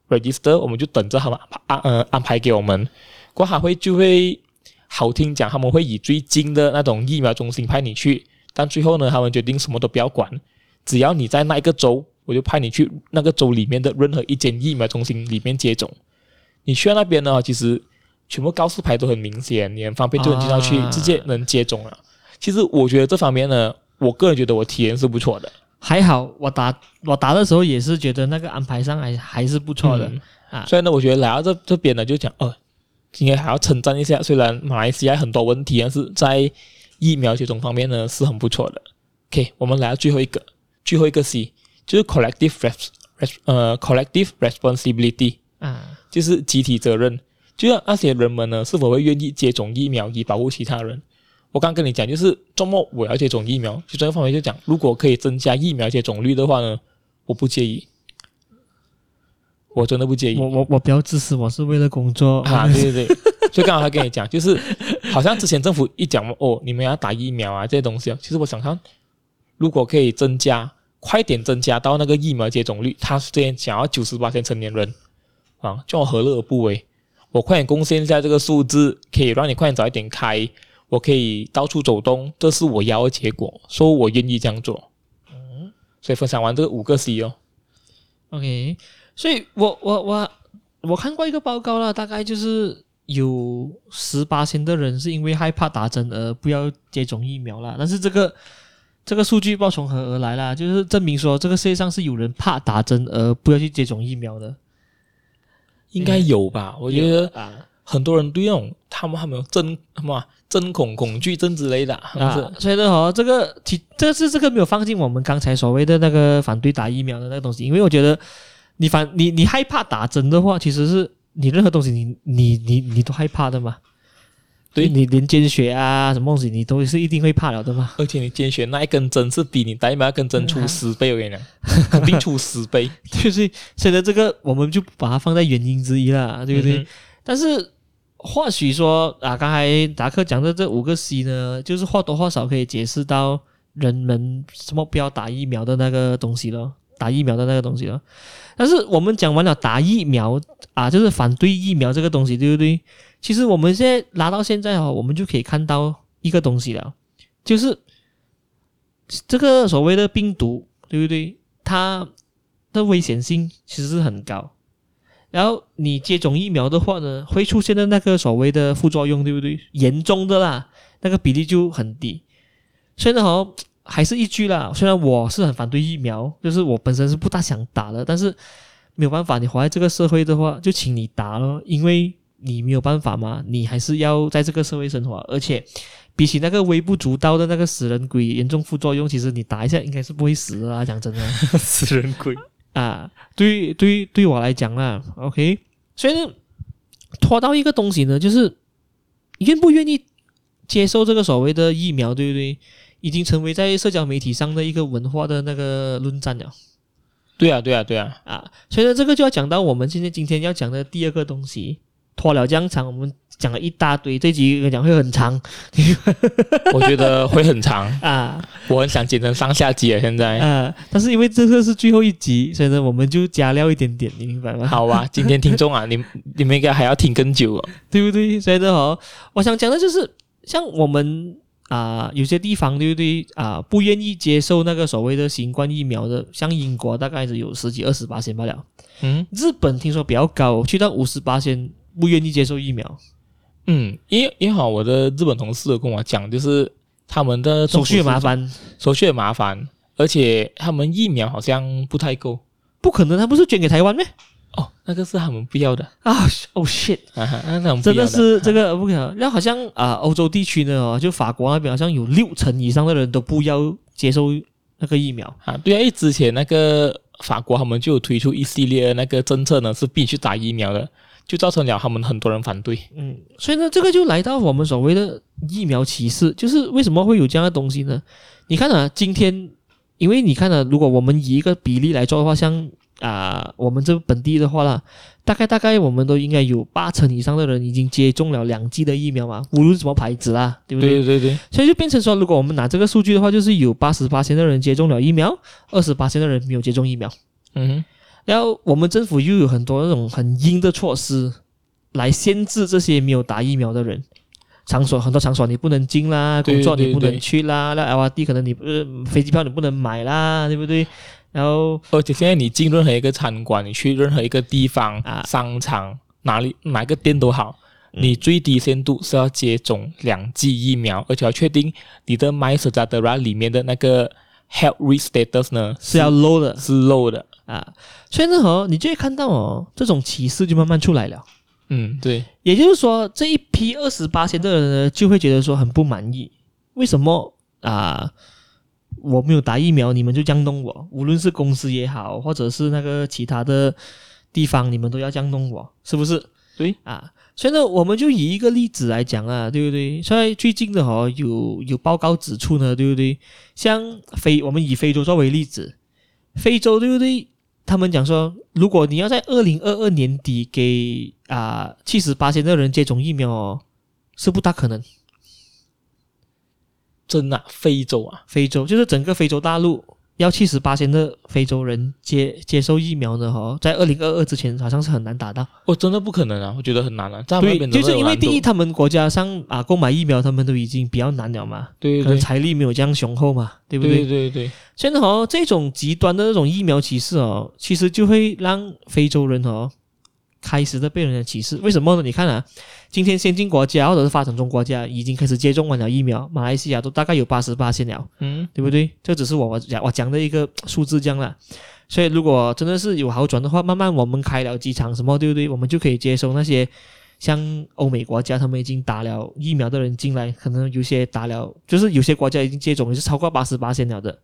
register，我们就等着他们安呃安排给我们。过后会就会好听讲，他们会以最近的那种疫苗中心派你去，但最后呢，他们决定什么都不要管，只要你在那一个州，我就派你去那个州里面的任何一间疫苗中心里面接种。你去到那边呢，其实全部告示牌都很明显，你很方便就能进到去，啊、直接能接种了。其实我觉得这方面呢，我个人觉得我体验是不错的。还好我打我打的时候也是觉得那个安排上还还是不错的、嗯、啊。所以呢，我觉得来到这这边呢，就讲哦、呃，应该还要称赞一下。虽然马来西亚很多问题，但是在疫苗接种方面呢是很不错的。OK，我们来到最后一个，最后一个 C 就是 collective res, res 呃 collective responsibility 啊。就是集体责任，就像那些人们呢，是否会愿意接种疫苗以保护其他人？我刚跟你讲，就是周末我要接种疫苗，就这个方面就讲，如果可以增加疫苗接种率的话呢，我不介意，我真的不介意。我我我比较自私，我是为了工作啊，对对对。所以刚好他跟你讲，就是好像之前政府一讲哦，你们要打疫苗啊这些东西啊，其实我想看，如果可以增加，快点增加到那个疫苗接种率，他之前想要九十八岁成年人。啊，叫我何乐而不为？我快点贡献一下这个数字，可以让你快点早一点开，我可以到处走动，这是我要的结果，所以我愿意这样做。嗯，所以分享完这个五个 C 哦。OK，所以我我我我看过一个报告了，大概就是有十八千的人是因为害怕打针而不要接种疫苗了。但是这个这个数据不知道从何而来啦，就是证明说这个世界上是有人怕打针而不要去接种疫苗的。应该有吧？我觉得很多人对那种他们还没有针什么针孔恐惧症之类的，啊，所以呢，哦，这个其这是这个没有放进我们刚才所谓的那个反对打疫苗的那个东西，因为我觉得你反你你害怕打针的话，其实是你任何东西你你你你都害怕的嘛。对，你连见血啊什么东西你都是一定会怕了的嘛。而且你见血那一根针是比你打疫苗那根针出十倍，我跟你讲，[LAUGHS] 肯定出十倍。就是现在这个我们就把它放在原因之一啦，对不对？嗯、但是或许说啊，刚才达克讲的这五个 C 呢，就是或多或少可以解释到人们什么不要打疫苗的那个东西咯，打疫苗的那个东西了。但是我们讲完了打疫苗啊，就是反对疫苗这个东西，对不对？其实我们现在拿到现在哦，我们就可以看到一个东西了，就是这个所谓的病毒，对不对？它的危险性其实是很高。然后你接种疫苗的话呢，会出现的那个所谓的副作用，对不对？严重的啦，那个比例就很低。所以呢，好，还是一句啦，虽然我是很反对疫苗，就是我本身是不大想打的，但是没有办法，你活在这个社会的话，就请你打咯，因为。你没有办法吗？你还是要在这个社会生活，而且比起那个微不足道的那个死人鬼严重副作用，其实你打一下应该是不会死的啊！讲真的，[LAUGHS] 死人鬼啊，对对对我来讲啦，OK，所以呢，拖到一个东西呢，就是愿不愿意接受这个所谓的疫苗，对不对？已经成为在社交媒体上的一个文化的那个论战了。对啊，对啊，对啊，啊，所以呢，这个就要讲到我们现在今天要讲的第二个东西。拖了这样长，我们讲了一大堆，这集讲会很长，[LAUGHS] 我觉得会很长 [LAUGHS] 啊！我很想剪成上下集啊，现在啊，但是因为这个是最后一集，所以呢，我们就加料一点点，你明白吗？好吧，[LAUGHS] 今天听众啊，你你们应该还要听更久哦，对不对？所以呢，哦，我想讲的就是，像我们啊，有些地方对不对啊，不愿意接受那个所谓的新冠疫苗的，像英国大概是有十几二十八千罢了，嗯，日本听说比较高，去到五十巴仙。不愿意接受疫苗，嗯，因为因为好，我的日本同事跟我讲，就是他们的手续麻烦，手续也麻烦，而且他们疫苗好像不太够，不可能，他不是捐给台湾咩？哦，那个是他们不要的啊！哦，shit，啊哈，那种真的是这个不可能。那好像啊，欧洲地区呢，就法国那边好像有六成以上的人都不要接受那个疫苗啊。对啊，因为之前那个法国他们就有推出一系列那个政策呢，是必须打疫苗的。就造成了他们很多人反对。嗯，所以呢，这个就来到我们所谓的疫苗歧视，就是为什么会有这样的东西呢？你看啊，今天，因为你看啊，如果我们以一个比例来做的话，像。啊、呃，我们这本地的话啦，大概大概我们都应该有八成以上的人已经接种了两剂的疫苗嘛，无论什么牌子啦，对不对？对对对。所以就变成说，如果我们拿这个数据的话，就是有八十八千的人接种了疫苗，二十八千的人没有接种疫苗。嗯哼。然后我们政府又有很多那种很硬的措施来限制这些没有打疫苗的人，场所很多场所你不能进啦，工作你不能去啦，那 LRT 可能你呃飞机票你不能买啦，对不对？然后，而且现在你进任何一个餐馆，你去任何一个地方啊，商场哪里哪个店都好，嗯、你最低限度是要接种两剂疫苗，而且要确定你的 MySejahtera 里面的那个 Health Risk Status 呢是要 low 的，是 low 的啊。所以呢，哦，你就会看到哦，这种歧视就慢慢出来了。嗯，对。也就是说，这一批二十八千的人呢，就会觉得说很不满意，为什么啊？我没有打疫苗，你们就这样弄我。无论是公司也好，或者是那个其他的地方，你们都要这样弄我，是不是？对啊，所以呢，我们就以一个例子来讲啊，对不对？所以最近的哈，有有报告指出呢，对不对？像非我们以非洲作为例子，非洲对不对？他们讲说，如果你要在二零二二年底给啊七十八千的人接种疫苗哦，是不大可能。真的、啊，非洲啊，非洲就是整个非洲大陆要七十八千的非洲人接接受疫苗呢，哈，在二零二二之前好像是很难达到。哦，真的不可能啊，我觉得很难啊。对，就是因为第一，他们国家上啊购买疫苗，他们都已经比较难了嘛，对，对，对，可能财力没有这样雄厚嘛，对不对？对对对。现在哈，这种极端的那种疫苗歧视哦，其实就会让非洲人哦。开始的被人的歧视，为什么呢？你看啊，今天先进国家或者是发展中国家已经开始接种完了疫苗，马来西亚都大概有八十八千了，嗯，对不对？这只是我我讲我讲的一个数字这样了。所以如果真的是有好转的话，慢慢我们开了机场什么，对不对？我们就可以接收那些像欧美国家他们已经打了疫苗的人进来，可能有些打了，就是有些国家已经接种也是超过八十八千了的。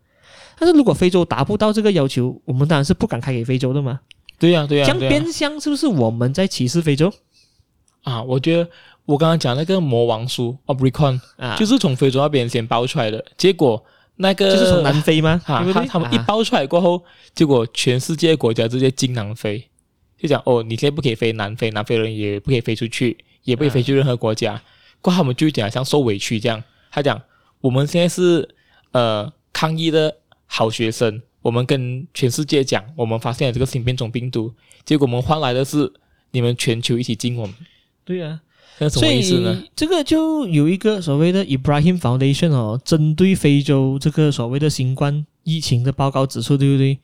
但是如果非洲达不到这个要求，我们当然是不敢开给非洲的嘛。对呀、啊，对呀、啊，这样变相是不是我们在歧视非洲啊？我觉得我刚刚讲那个魔王书 Omicron 啊，就是从非洲那边先爆出来的，结果那个就是从南非吗？[LAUGHS] 啊，对对他他们一爆出来过后，啊、结果全世界国家直接禁南非，就讲哦，你现在不可以飞南非，南非人也不可以飞出去，也不可以飞去任何国家。啊、过后他们就讲像受委屈这样，他讲我们现在是呃抗议的好学生。我们跟全世界讲，我们发现了这个新变种病毒，结果我们换来的是你们全球一起禁我们。对啊，那什么意思呢？这个就有一个所谓的 Ibrahim Foundation 哦，针对非洲这个所谓的新冠疫情的报告指出，对不对？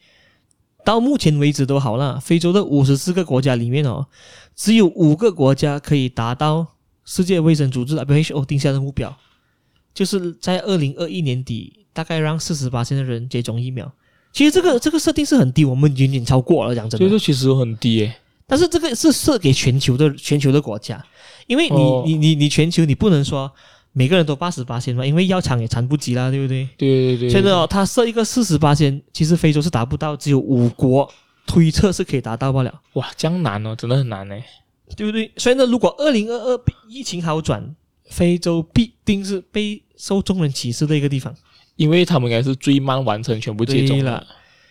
到目前为止都好了，非洲的五十四个国家里面哦，只有五个国家可以达到世界卫生组织 WHO 定下的目标，就是在二零二一年底，大概让四十八千的人接种疫苗。其实这个这个设定是很低，我们远远超过了，讲真的。所以说其实很低诶，但是这个是设给全球的全球的国家，因为你、哦、你你你全球你不能说每个人都八十八千嘛，因为药厂也产不及啦，对不对？对对对，对。所以呢，他设一个四十八千，其实非洲是达不到，只有五国推测是可以达到不了。哇，这样难哦，真的很难诶，对不对？所以呢，如果二零二二疫情好转，非洲必定是被受众人歧视的一个地方。因为他们应该是最慢完成全部接种了，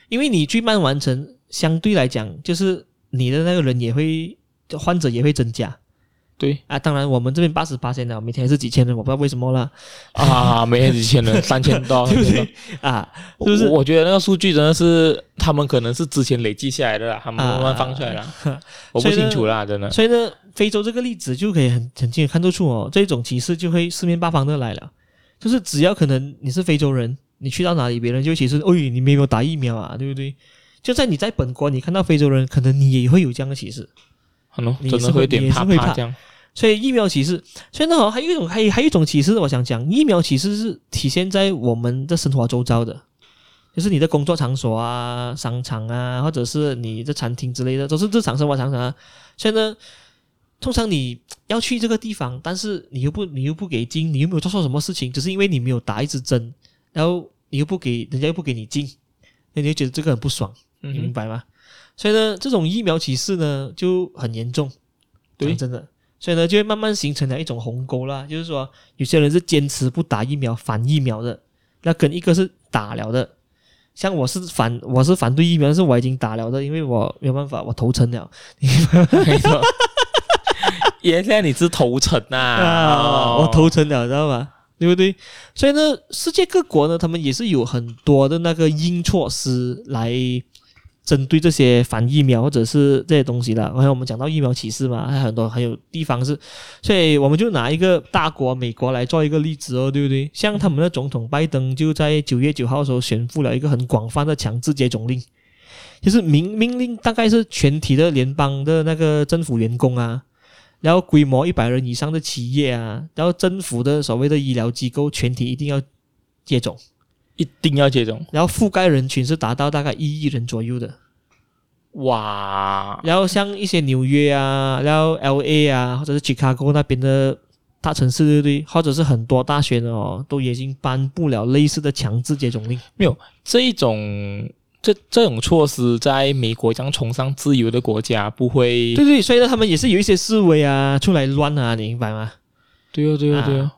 因为你最慢完成，相对来讲，就是你的那个人也会患者也会增加。对啊，当然我们这边八十八千了，每天还是几千人，我不知道为什么啦。啊，每天几千人，三千多，[LAUGHS] 对不对？啊，是不是？我，我觉得那个数据真的是他们可能是之前累计下来的啦，他们慢慢放出来了，啊、[LAUGHS] 我不清楚啦，真的。所以呢，非洲这个例子就可以很很清楚看得出哦，这种歧视就会四面八方的来了。就是只要可能你是非洲人，你去到哪里，别人就歧视，哦，你没有打疫苗啊，对不对？就在你在本国，你看到非洲人，可能你也会有这样的歧视，可能真的会有点怕怕这样。所以疫苗歧视，所以呢，还有一种，还有还有一种歧视，我想讲，疫苗歧视是体现在我们的生活周遭的，就是你的工作场所啊、商场啊，或者是你的餐厅之类的，都是日常生活场所啊。所以呢。通常你要去这个地方，但是你又不你又不给进，你又没有做错什么事情，只是因为你没有打一支针，然后你又不给人家又不给你进，那你就觉得这个很不爽，你明白吗？所以呢，这种疫苗歧视呢就很严重对，真的，所以呢，就会慢慢形成了一种鸿沟啦。就是说，有些人是坚持不打疫苗、反疫苗的，那跟一个是打了的。像我是反，我是反对疫苗，但是我已经打了的，因为我没有办法，我头疼了。[LAUGHS] [LAUGHS] 没错，原来你是头疼呐、啊啊，我头疼了，知道吗？对不对？所以呢，世界各国呢，他们也是有很多的那个硬措施来针对这些反疫苗或者是这些东西的。刚才我们讲到疫苗歧视嘛，还有很多还有地方是，所以我们就拿一个大国美国来做一个例子哦，对不对？像他们的总统拜登就在九月九号的时候宣布了一个很广泛的强制接种令，就是明命令大概是全体的联邦的那个政府员工啊。然后规模一百人以上的企业啊，然后政府的所谓的医疗机构全体一定要接种，一定要接种。然后覆盖人群是达到大概一亿人左右的，哇！然后像一些纽约啊，然后 LA 啊，或者是 Chicago 那边的大城市，对不对？或者是很多大学呢，哦，都已经颁布了类似的强制接种令。没有这一种。这这种措施在美国这样崇尚自由的国家不会，对对，所以呢，他们也是有一些示威啊，出来乱啊，你明白吗？对哦，对哦，对哦，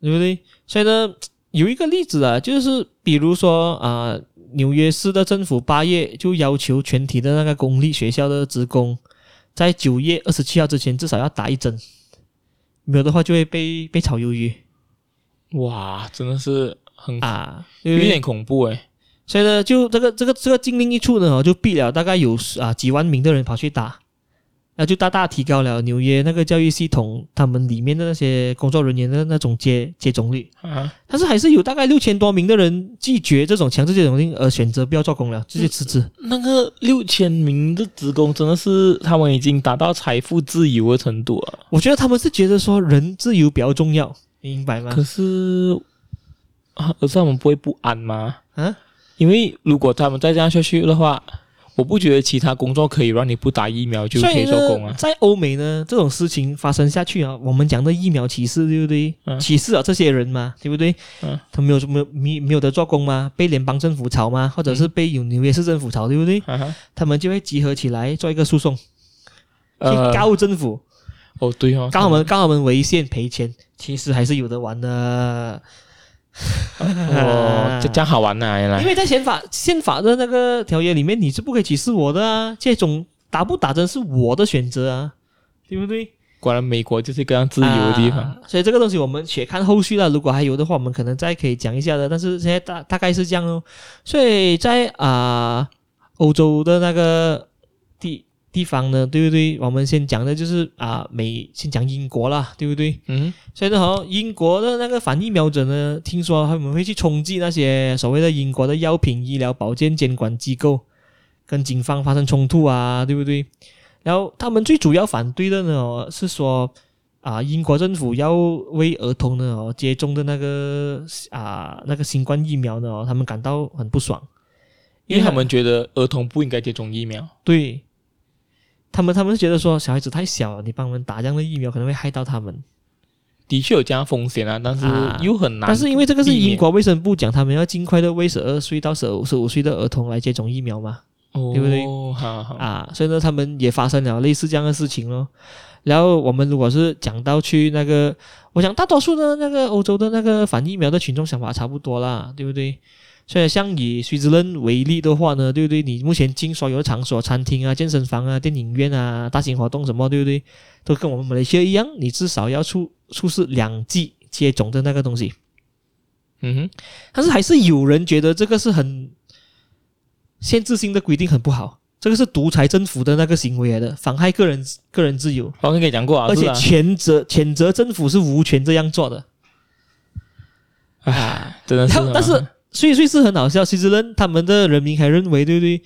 对不对？所以呢，有一个例子啊，就是比如说啊，纽约市的政府八月就要求全体的那个公立学校的职工，在九月二十七号之前至少要打一针，没有的话就会被被炒鱿鱼。哇，真的是很啊，有点恐怖诶。所以呢，就这个这个这个禁令一出呢，就毙了大概有啊几万名的人跑去打，那就大大提高了纽约那个教育系统他们里面的那些工作人员的那种接接种率。啊，但是还是有大概六千多名的人拒绝这种强制接种令而选择不要做工了，直接辞职。那个六千名的职工真的是他们已经达到财富自由的程度了。我觉得他们是觉得说人自由比较重要，明白吗？可是啊，可是他们不会不安吗？啊？因为如果他们再这样下去的话，我不觉得其他工作可以让你不打疫苗就可以做工啊。在欧美呢，这种事情发生下去啊，我们讲的疫苗歧视，对不对？嗯、歧视啊这些人嘛，对不对？嗯，他没有什么没没有得做工吗？被联邦政府炒吗？或者是被纽约市政府炒，对不对？嗯、他们就会集合起来做一个诉讼，去告政府。呃、哦，对哦，告我们告我们违宪赔钱，其实还是有得玩的。哦，这这样好玩呐、啊！原来，因为在宪法宪法的那个条约里面，你是不可以歧视我的啊。这种打不打针是我的选择啊，对不对？果然，美国就是一个这样自由的地方、啊。所以这个东西我们且看后续了。如果还有的话，我们可能再可以讲一下的。但是现在大大概是这样哦。所以在啊、呃，欧洲的那个地。方呢，对不对？我们先讲的就是啊，美先讲英国啦，对不对？嗯，所以呢，好，英国的那个反疫苗者呢，听说他们会去冲击那些所谓的英国的药品医疗保健监管机构，跟警方发生冲突啊，对不对？然后他们最主要反对的呢，是说啊，英国政府要为儿童呢接种的那个啊那个新冠疫苗呢，他们感到很不爽，因为他们觉得儿童不应该接种疫苗。对。他们他们是觉得说小孩子太小了，你帮他们打这样的疫苗可能会害到他们。的确有这样风险啊，但是又很难、啊。但是因为这个是英国卫生部讲，他们要尽快的为十二岁到十五十五岁的儿童来接种疫苗嘛，哦、对不对？好好啊，所以呢，他们也发生了类似这样的事情咯。然后我们如果是讲到去那个，我想大多数的那个欧洲的那个反疫苗的群众想法差不多啦，对不对？所以，像以瑞士人为例的话呢，对不对？你目前进所有的场所，餐厅啊、健身房啊、电影院啊、大型活动什么，对不对？都跟我们马来西亚一样，你至少要出出示两剂接种的那个东西。嗯哼，但是还是有人觉得这个是很限制性的规定，很不好。这个是独裁政府的那个行为来的，妨害个人个人自由。我跟你讲过啊，而且谴责谴责政府是无权这样做的。啊，真的是，但是。所以，瑞士很好笑。其实呢，他们的人民还认为，对不对？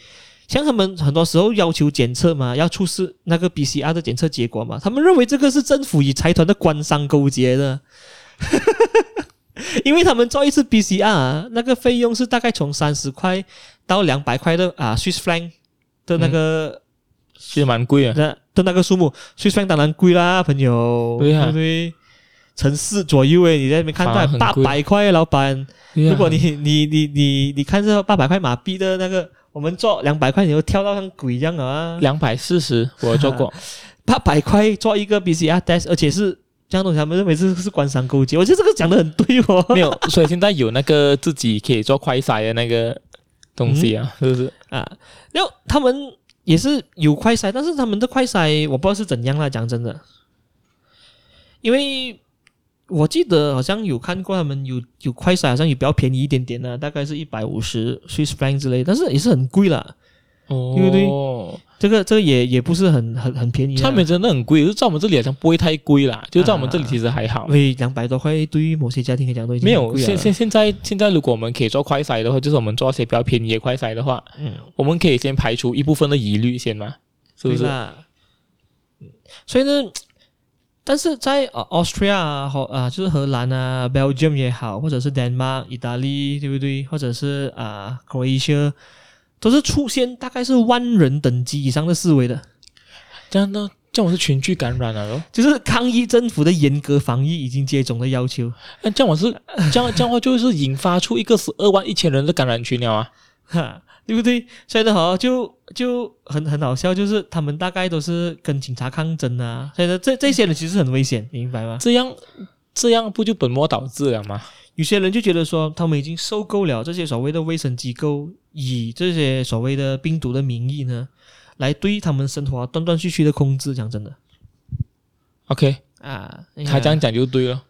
像他们很多时候要求检测嘛，要出示那个 PCR 的检测结果嘛，他们认为这个是政府与财团的官商勾结的。[LAUGHS] 因为他们做一次 PCR，那个费用是大概从三十块到两百块的啊，Swiss franc 的那个，其实蛮贵啊。的的那个数目，Swiss franc 当然贵啦，朋友，对不对？乘四左右诶，你在那边看到八百块，老板。如果你你你你你看这八百块马币的那个，我们做两百块，你就跳到像鬼一样啊！两百四十，我做过。[LAUGHS] 八百块做一个 B C R test，而且是这样东西，他们认为是是官商勾结。我觉得这个讲的很对哦。没有，所以现在有那个自己可以做快筛的那个东西啊，嗯、是不是啊？然后他们也是有快筛，但是他们的快筛我不知道是怎样啦。讲真的，因为我记得好像有看过他们有有快筛，好像也比较便宜一点点呢，大概是一百五十 Swiss franc 之类，但是也是很贵啦。哦，对不对？这个这个也也不是很很很便宜，他们真的很贵，就在我们这里好像不会太贵啦，就在我们这里其实还好。对，两百多块对于某些家庭来讲都已经没有。现现现在现在如果我们可以做快筛的话，就是我们做一些比较便宜的快筛的话，嗯，我们可以先排除一部分的疑虑先嘛，是不是？所以呢，但是在呃 Austria 啊，和啊就是荷兰啊，Belgium 也好，或者是 Denmark、意大利，对不对？或者是啊 Croatia。都是出现大概是万人等级以上的思维的，这样呢？这样我是群聚感染了咯，就是抗议政府的严格防疫已经接种的要求。那这样我是这样这样的话就是引发出一个十二万一千人的感染群了啊，哈，[LAUGHS] 对不对？所以呢，好就就很很好笑，就是他们大概都是跟警察抗争啊，所以呢，这这些人其实很危险，你明白吗？这样这样不就本末倒置了吗？有些人就觉得说，他们已经受够了这些所谓的卫生机构以这些所谓的病毒的名义呢，来对他们生活断断续续的控制。讲真的，OK 啊，他这样讲就对了。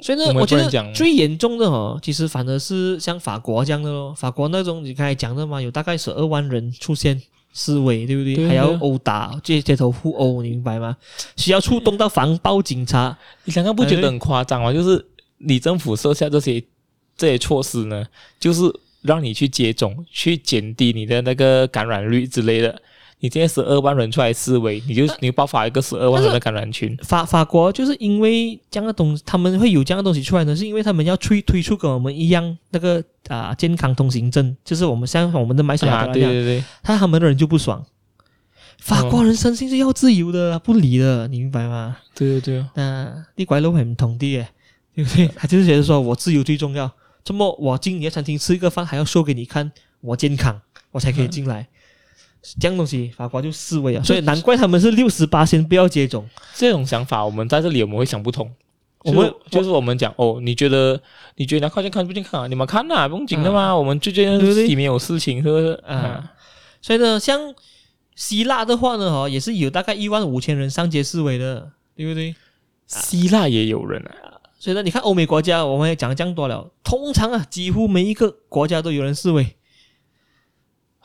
所以呢，我，觉得最严重的哦，其实反而是像法国这样的咯。法国那种你刚才讲的嘛，有大概十二万人出现示威，对不对？对还要殴打，街街头互殴，你明白吗？[LAUGHS] 需要触动到防暴警察。你刚刚，不觉得很夸张吗？就是。你政府设下这些这些措施呢，就是让你去接种，去减低你的那个感染率之类的。你今天十二万人出来示威，你就你爆发一个十二万人的感染群。法法国就是因为这样的东西，他们会有这样的东西出来呢，是因为他们要推推出跟我们一样那个啊健康通行证，就是我们像我们的麦斯亚德一样。对对对，他他们的人就不爽。法国人生性是要自由的，不理的，你明白吗？对对对。那啲鬼佬系唔同啲嘅。对不对？他就是觉得说我自由最重要。这么我进你的餐厅吃一个饭，还要说给你看我健康，我才可以进来。嗯、这样东西，法国就示威啊。所以难怪他们是六十八先不要接种。这种想法，我们在这里我们会想不通。我们就是我们讲哦，你觉得你觉得快健康不健康啊？你们看呐、啊，不用紧的嘛。啊、我们最近里面有事情，是不是？啊。啊所以呢，像希腊的话呢，哈，也是有大概一万五千人上街示威的，对不对？希腊也有人啊。所以呢，你看欧美国家，我们也讲这样多了。通常啊，几乎每一个国家都有人示威，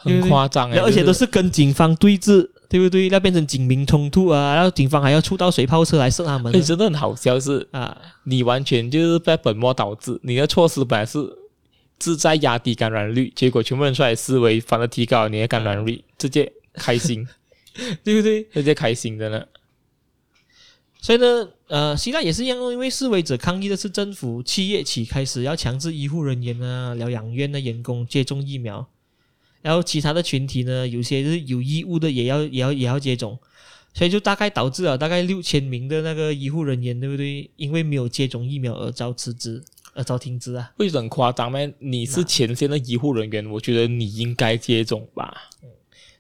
很夸张哎，而且都是跟警方对峙，对不对？要变成警民冲突啊，然后警方还要出到水炮车来射他们。哎，真的很好笑是啊，你完全就是在本末倒置。你的措施本来是志在压低感染率，结果全部人出来示威，反而提高了你的感染率，直接开心，[LAUGHS] 对不对？直接开心的呢。所以呢，呃，希腊也是一样，因为示威者抗议的是政府七月起开始要强制医护人员啊、疗养院的员工接种疫苗，然后其他的群体呢，有些是有义务的也要也要也要接种，所以就大概导致了大概六千名的那个医护人员，对不对？因为没有接种疫苗而遭辞职，而遭停职啊。会很夸张吗？你是前线的医护人员，我觉得你应该接种吧。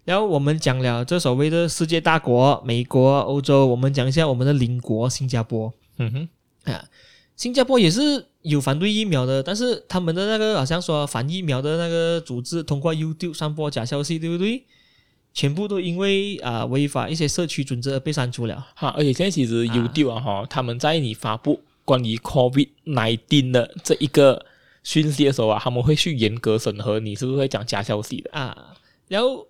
然后我们讲了这所谓的世界大国，美国、欧洲，我们讲一下我们的邻国新加坡。嗯哼，啊，新加坡也是有反对疫苗的，但是他们的那个好像说反疫苗的那个组织通过 YouTube 散播假消息，对不对？全部都因为啊违法一些社区准则而被删除了。哈，而且现在其实 YouTube 啊哈，啊他们在你发布关于 COVID nineteen 的这一个讯息的时候啊，他们会去严格审核你是不是会讲假消息的啊，然后。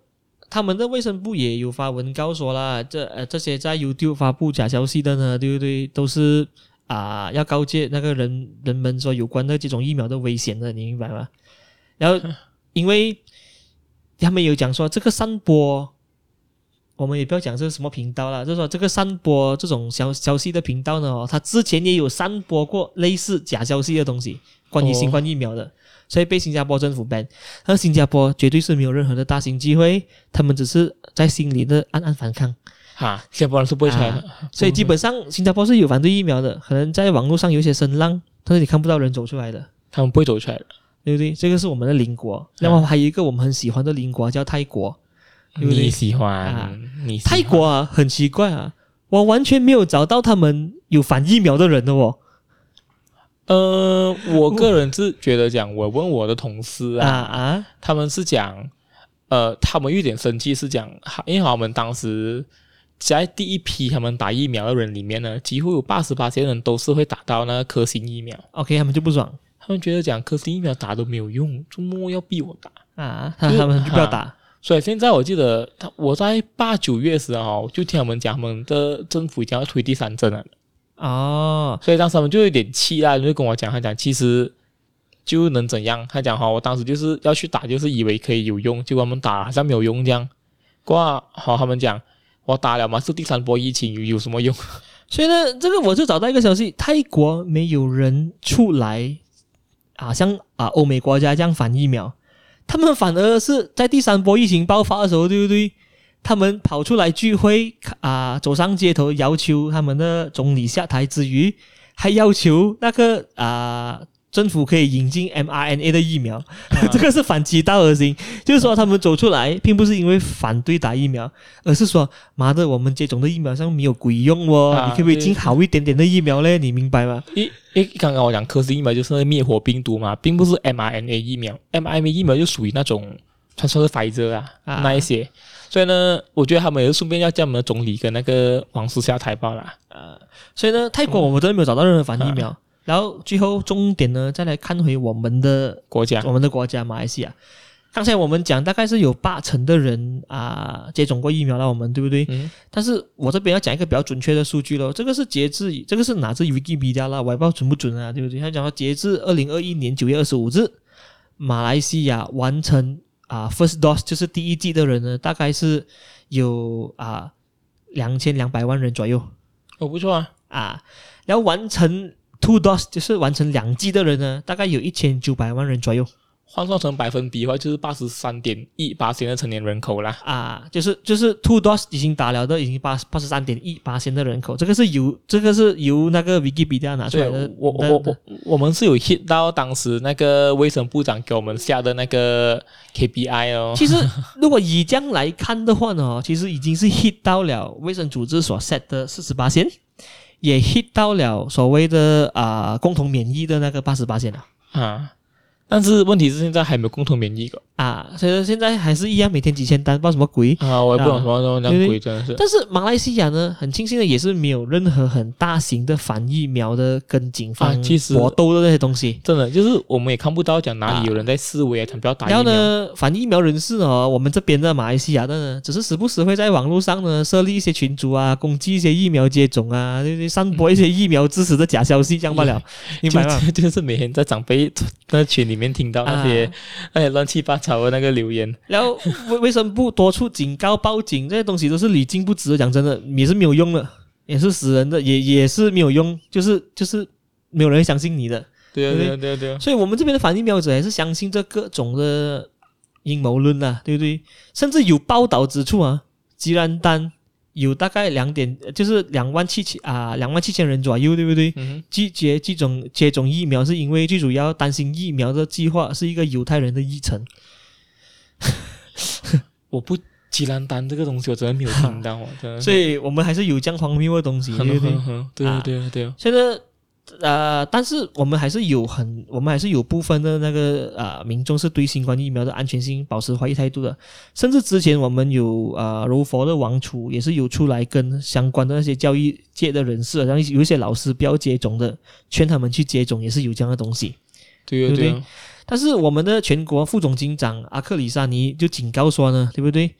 他们的卫生部也有发文告说啦，这呃这些在 YouTube 发布假消息的呢，对不对？都是啊、呃、要告诫那个人人们说有关的这种疫苗的危险的，你明白吗？然后因为他们有讲说这个散播，我们也不要讲这是什么频道了，就是说这个散播这种消消息的频道呢，哦，他之前也有散播过类似假消息的东西，关于新冠疫苗的。哦所以被新加坡政府 ban，那新加坡绝对是没有任何的大型机会，他们只是在心里的暗暗反抗。哈，新加坡人是不会出来的，啊，所以基本上新加坡是有反对疫苗的，可能在网络上有一些声浪，但是你看不到人走出来的，他们不会走出来的，对不对？这个是我们的邻国，那么还有一个我们很喜欢的邻国叫泰国，对不对？你喜欢？啊，你欢。泰国啊，很奇怪啊，我完全没有找到他们有反疫苗的人的哦。呃，我个人是觉得讲，我问我的同事啊，啊。他们是讲，呃，他们有点生气，是讲，因为他们当时在第一批他们打疫苗的人里面呢，几乎有八十八些人都是会打到那个科兴疫苗。OK，他们就不爽，他们觉得讲科兴疫苗打都没有用，周末要逼我打啊，[LAUGHS] 他们就不要打。啊所以现在我记得，他我在八九月时候就听他们讲，他们的政府已经要推第三针了。哦，所以当时他们就有点气啦，就跟我讲，他讲其实就能怎样？他讲哈，我当时就是要去打，就是以为可以有用，结果他们打好像没有用这样。过好，他们讲我打了嘛，是第三波疫情有有什么用？[LAUGHS] 所以呢，这个我就找到一个消息，泰国没有人出来啊，像啊欧美国家这样反疫苗。他们反而是在第三波疫情爆发的时候，对不对？他们跑出来聚会啊，走上街头要求他们的总理下台之余，还要求那个啊。政府可以引进 mRNA 的疫苗，啊、[LAUGHS] 这个是反其道而行，就是说他们走出来，并不是因为反对打疫苗，而是说妈的，我们接种的疫苗上没有鬼用哦，啊、你可不可以进好一点点的疫苗嘞？你明白吗？诶诶，刚刚我讲科兴疫苗就是灭活病毒嘛，并不是 mRNA 疫苗，mRNA 疫苗就属于那种，他说是 Pfizer 啊，啊。那一些，所以呢，我觉得他们也是顺便要叫我们的总理跟那个王室下台罢了啊，所以呢，泰国我们真的没有找到任何反疫苗。啊然后最后重点呢，再来看回我们的国家，我们的国家马来西亚。刚才我们讲大概是有八成的人啊接种过疫苗了，我们对不对？嗯。但是我这边要讲一个比较准确的数据喽，这个是截至，这个是哪支 Wikipedia 啦，我也不知道准不准啊，对不对？他讲到截至二零二一年九月二十五日，马来西亚完成啊 first dose 就是第一剂的人呢，大概是有啊两千两百万人左右。哦，不错啊啊，然后完成。Two dose 就是完成两剂的人呢，大概有一千九百万人左右。换算成百分比的话，就是八十三点一八千的成年人口啦。啊，就是就是 Two dose 已经打了的，已经八八十三点一八千的人口。这个是由这个是由那个 Wikipedia 拿出来的。我我我我们是有 hit 到当时那个卫生部长给我们下的那个 KPI 哦。其实如果以这样来看的话呢，其实已经是 hit 到了卫生组织所 set 的四十八千。也 hit 到了所谓的啊、共同免疫的那个八十八线了啊，但是问题是现在还没有共同免疫个。啊，所以现在还是一样，每天几千单，不知道什么鬼啊，我也不懂什么什么那鬼，真的是。但是马来西亚呢，很庆幸的也是没有任何很大型的反疫苗的跟警方搏斗的那些东西，真的就是我们也看不到讲哪里有人在示威啊，他不要打疫苗。然后呢，反疫苗人士哦，我们这边的马来西亚的呢，只是时不时会在网络上呢设立一些群组啊，攻击一些疫苗接种啊，就是散播一些疫苗支持的假消息，这样罢了。[LAUGHS] 明白吗？就是每天在长辈那群里面听到那些那些乱七八糟的那个。留言，然后卫卫生部多处警告、报警这些东西都是礼敬不止的，讲真的也是没有用的，也是死人的，也也是没有用，就是就是没有人会相信你的。对啊，对啊，对啊，对啊。所以我们这边的反疫苗者还是相信这各种的阴谋论啊，对不对？甚至有报道指出啊，吉兰丹有大概两点，就是两万七千啊，两万七千人左右，对不对？嗯。拒绝这种接种疫苗，是因为最主要担心疫苗的计划是一个犹太人的议程。[LAUGHS] 我不吉兰丹这个东西，我真的没有听到，[LAUGHS] 真的。所以我们还是有这样荒谬的东西，对不对？[LAUGHS] 对啊，对啊，对啊。现在呃，但是我们还是有很，我们还是有部分的那个呃民众是对新冠疫苗的安全性保持怀疑态度的。甚至之前我们有呃柔佛的王储也是有出来跟相关的那些教育界的人士，然后有一些老师不要接种的，劝他们去接种，也是有这样的东西。对啊，对。但是我们的全国副总警长阿克里沙尼就警告说呢，对不对？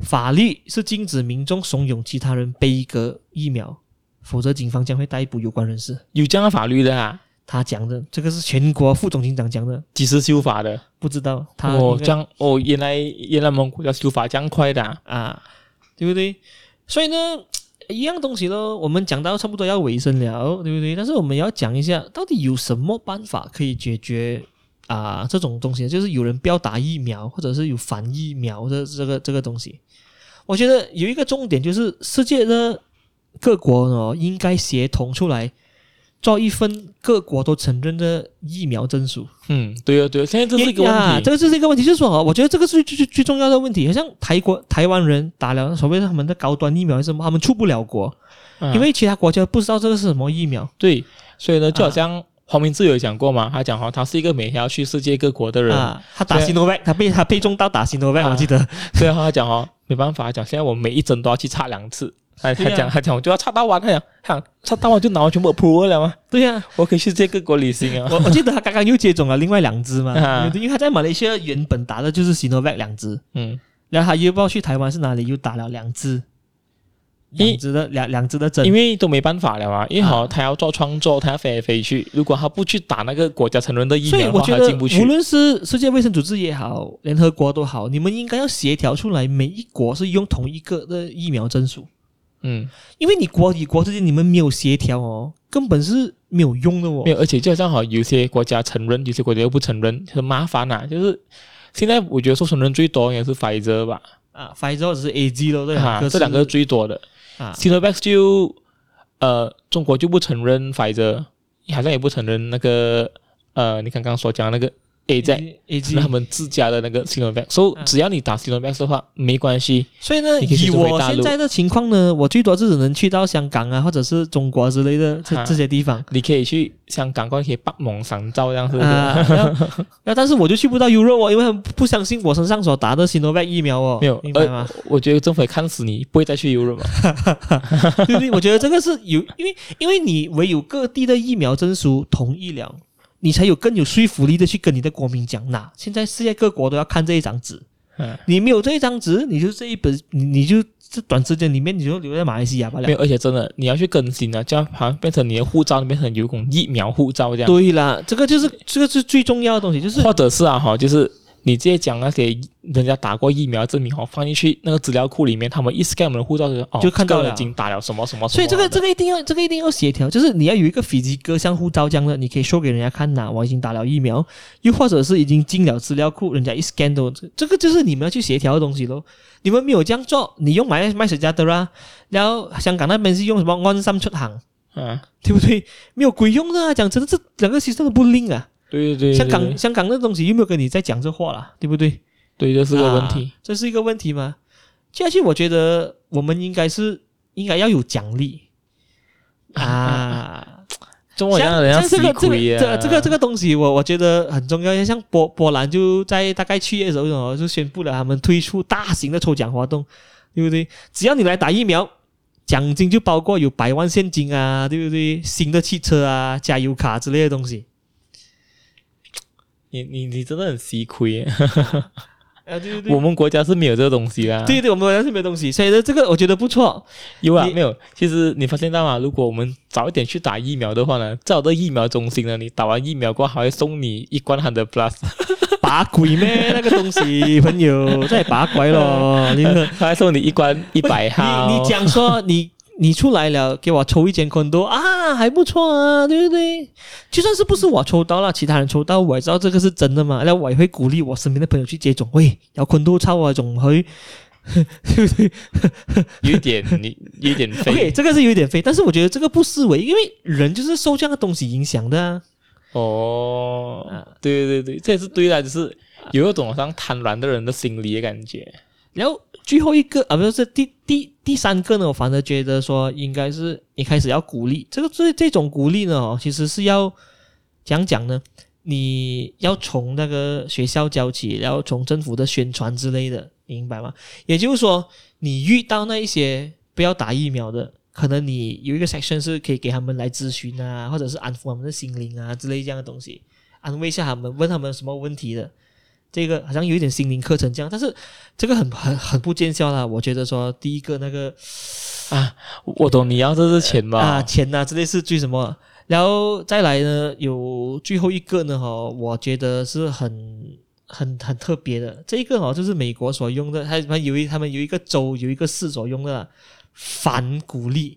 法律是禁止民众怂恿其他人背一个疫苗，否则警方将会逮捕有关人士。有这样的法律的啊？他讲的这个是全国副总警长讲的，几时修法的？不知道。他哦，这样哦，原来原来我们国家修法这样快的啊，啊，对不对？所以呢，一样东西咯，我们讲到差不多要尾声了，对不对？但是我们要讲一下，到底有什么办法可以解决？啊，这种东西就是有人不要打疫苗，或者是有反疫苗的这个这个东西。我觉得有一个重点就是，世界的各国呢应该协同出来做一份各国都承认的疫苗证书。嗯，对啊，对啊，现在这是一个问题，啊、这个就是一个问题，就是说，我觉得这个是最最最重要的问题。好像台国台湾人打了所谓的他们的高端疫苗是什么，他们出不了国，啊、因为其他国家不知道这个是什么疫苗。对，所以呢，就好像黄明志有讲过嘛，他讲哈，他是一个每天要去世界各国的人，啊、他打 Sinovac，他被他被中到打 Sinovac，我记得。所以他讲哈，没办法，讲现在我每一针都要去插两次。他他讲他讲，我就要插到完，他讲，他讲插到完就拿完全部 approve 了吗？对呀、啊，我可以去这个国旅行啊。我我记得他刚刚又接种了另外两只嘛，啊、因为他在马来西亚原本打的就是 Sinovac 两只，嗯，然后他又不知道去台湾是哪里又打了两只，两只的两两只的针，因为都没办法了嘛，因为好他要做创作，他要飞来飞去，如果他不去打那个国家承认的疫苗的话，他进不去。无论是世界卫生组织也好，联合国都好，你们应该要协调出来，每一国是用同一个的疫苗证书。嗯，因为你国与国之间你们没有协调哦，根本是没有用的哦。没有，而且就像好有些国家承认，有些国家又不承认，很麻烦呐、啊。就是现在我觉得受承认最多应该是 Pfizer 吧？啊，Pfizer 或者是 A G 咯，对吧？啊，这两个是最多的。啊，Sinovac 就呃，中国就不承认 Pfizer，好像也不承认那个呃，你刚刚所讲的那个。A 在 A G 他们自家的那个 Sinovac，所以只要你打 Sinovac 的话，没关系。所以呢，以我现在的情况呢，我最多是只能去到香港啊，或者是中国之类的这这些地方。你可以去香港，可以北蒙三照这样子。啊，但是我就去不到 Europe 哦，因为不相信我身上所打的 Sinovac 疫苗哦。没有，明白吗？我觉得政府也看死你，不会再去 Europe [LAUGHS] 嘛。对对，我觉得这个是有，因为因为你唯有各地的疫苗证书同意了。你才有更有说服力的去跟你的国民讲，那现在世界各国都要看这一张纸，嗯，你没有这一张纸，你就这一本，你你就这短时间里面你就留在马来西亚吧了。没有，而且真的你要去更新啊，这样好像变成你的护照变成有一种疫苗护照这样。对啦，这个就是这个是最重要的东西，就是或者是啊哈，就是。你直接讲那些人家打过疫苗证明哦，放进去那个资料库里面，他们一 scan 我们的护照就哦，就看到了已经打了什么什么什么。所以这个这个一定要这个一定要协调，就是你要有一个 physical 像护照这样的，你可以 show 给人家看呐，我已经打了疫苗，又或者是已经进了资料库，人家一 scan 都这个就是你们要去协调的东西喽。你们没有这样做，你用 MySejahtera 啦，然后香港那边是用什么安心出行，啊，对不对？没有鬼用的啊，讲真的，这两个 system 都不灵啊。对对对，香港香港那东西有没有跟你在讲这话了，对不对？对，这是个问题，啊、这是一个问题吗？接下去，我觉得我们应该是应该要有奖励啊！[LAUGHS] 中国人像这个这个这这个这个东西我，我我觉得很重要。像波波兰就在大概七月的时候，就宣布了他们推出大型的抽奖活动，对不对？只要你来打疫苗，奖金就包括有百万现金啊，对不对？新的汽车啊，加油卡之类的东西。你你你真的很吃亏 [LAUGHS] 啊！对对对，我们国家是没有这个东西啦。对对，我们国家是没有东西，所以呢，这个我觉得不错。有啊，没有。其实你发现到吗？如果我们早一点去打疫苗的话呢，在我的疫苗中心呢，你打完疫苗过后还会送你一罐 Hundred Plus，[LAUGHS] 把鬼咩？那个东西，朋友，真系把鬼咯！你 [LAUGHS] 他还送你一罐一百号。你你讲说你。你出来了，给我抽一间 condo 啊，还不错啊，对不对？就算是不是我抽到了，其他人抽到，我也知道这个是真的嘛。那我也会鼓励我身边的朋友去接种。喂，有 condo 抽啊，总会，对不对？[LAUGHS] 有一点，你有一点飞。OK，这个是有一点飞，但是我觉得这个不失为，因为人就是受这样的东西影响的啊。哦，对对对，这也是对的，就是有一种像贪婪的人的心理的感觉。然后最后一个啊，不是第第第三个呢？我反而觉得说，应该是一开始要鼓励这个这这种鼓励呢，其实是要讲讲呢，你要从那个学校教起，然后从政府的宣传之类的，明白吗？也就是说，你遇到那一些不要打疫苗的，可能你有一个 section 是可以给他们来咨询啊，或者是安抚他们的心灵啊之类这样的东西，安慰一下他们，问他们什么问题的。这个好像有一点心灵课程这样，但是这个很很很不见效啦。我觉得说第一个那个啊，我懂你要这是钱吧？啊，钱呐、啊，之类是最什么？然后再来呢，有最后一个呢，哈，我觉得是很很很特别的。这一个哦，就是美国所用的，他们有一他们有一个州有一个市所用的反鼓励，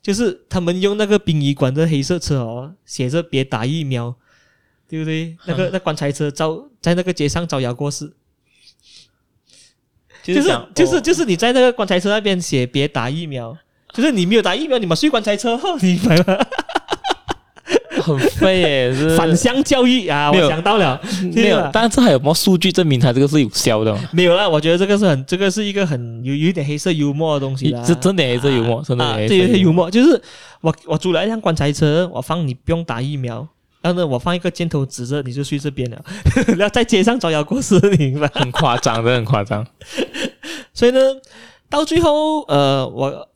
就是他们用那个殡仪馆的黑色车哦，写着别打疫苗。对不对？那个那棺材车招在那个街上招摇过市，就是就是、哦、就是你在那个棺材车那边写别打疫苗，就是你没有打疫苗，你们睡棺材车，[LAUGHS] 你明白吗？很废耶，是反向教育啊！我想到了，没有，但是还有没有数据证明它这个是有效的？没有啦，我觉得这个是很，这个是一个很有有一点黑色幽默的东西啦。是真的黑色幽默，真的黑色幽默就是我我租了一辆棺材车，我放你不用打疫苗，然后呢，我放一个箭头指着你就睡这边了，[LAUGHS] 然后在街上招摇过市，你明白？很夸张的，很夸张。[LAUGHS] 所以呢，到最后，呃，我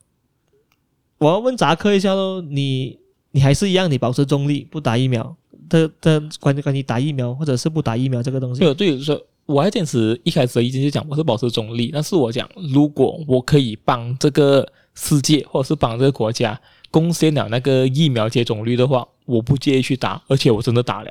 我要问扎克一下喽，你你还是一样，你保持中立，不打疫苗的的关于关于打疫苗或者是不打疫苗这个东西。对，说我还坚持一开始的意见就讲我是保持中立，但是我讲如果我可以帮这个世界或者是帮这个国家贡献了那个疫苗接种率的话，我不介意去打，而且我真的打了，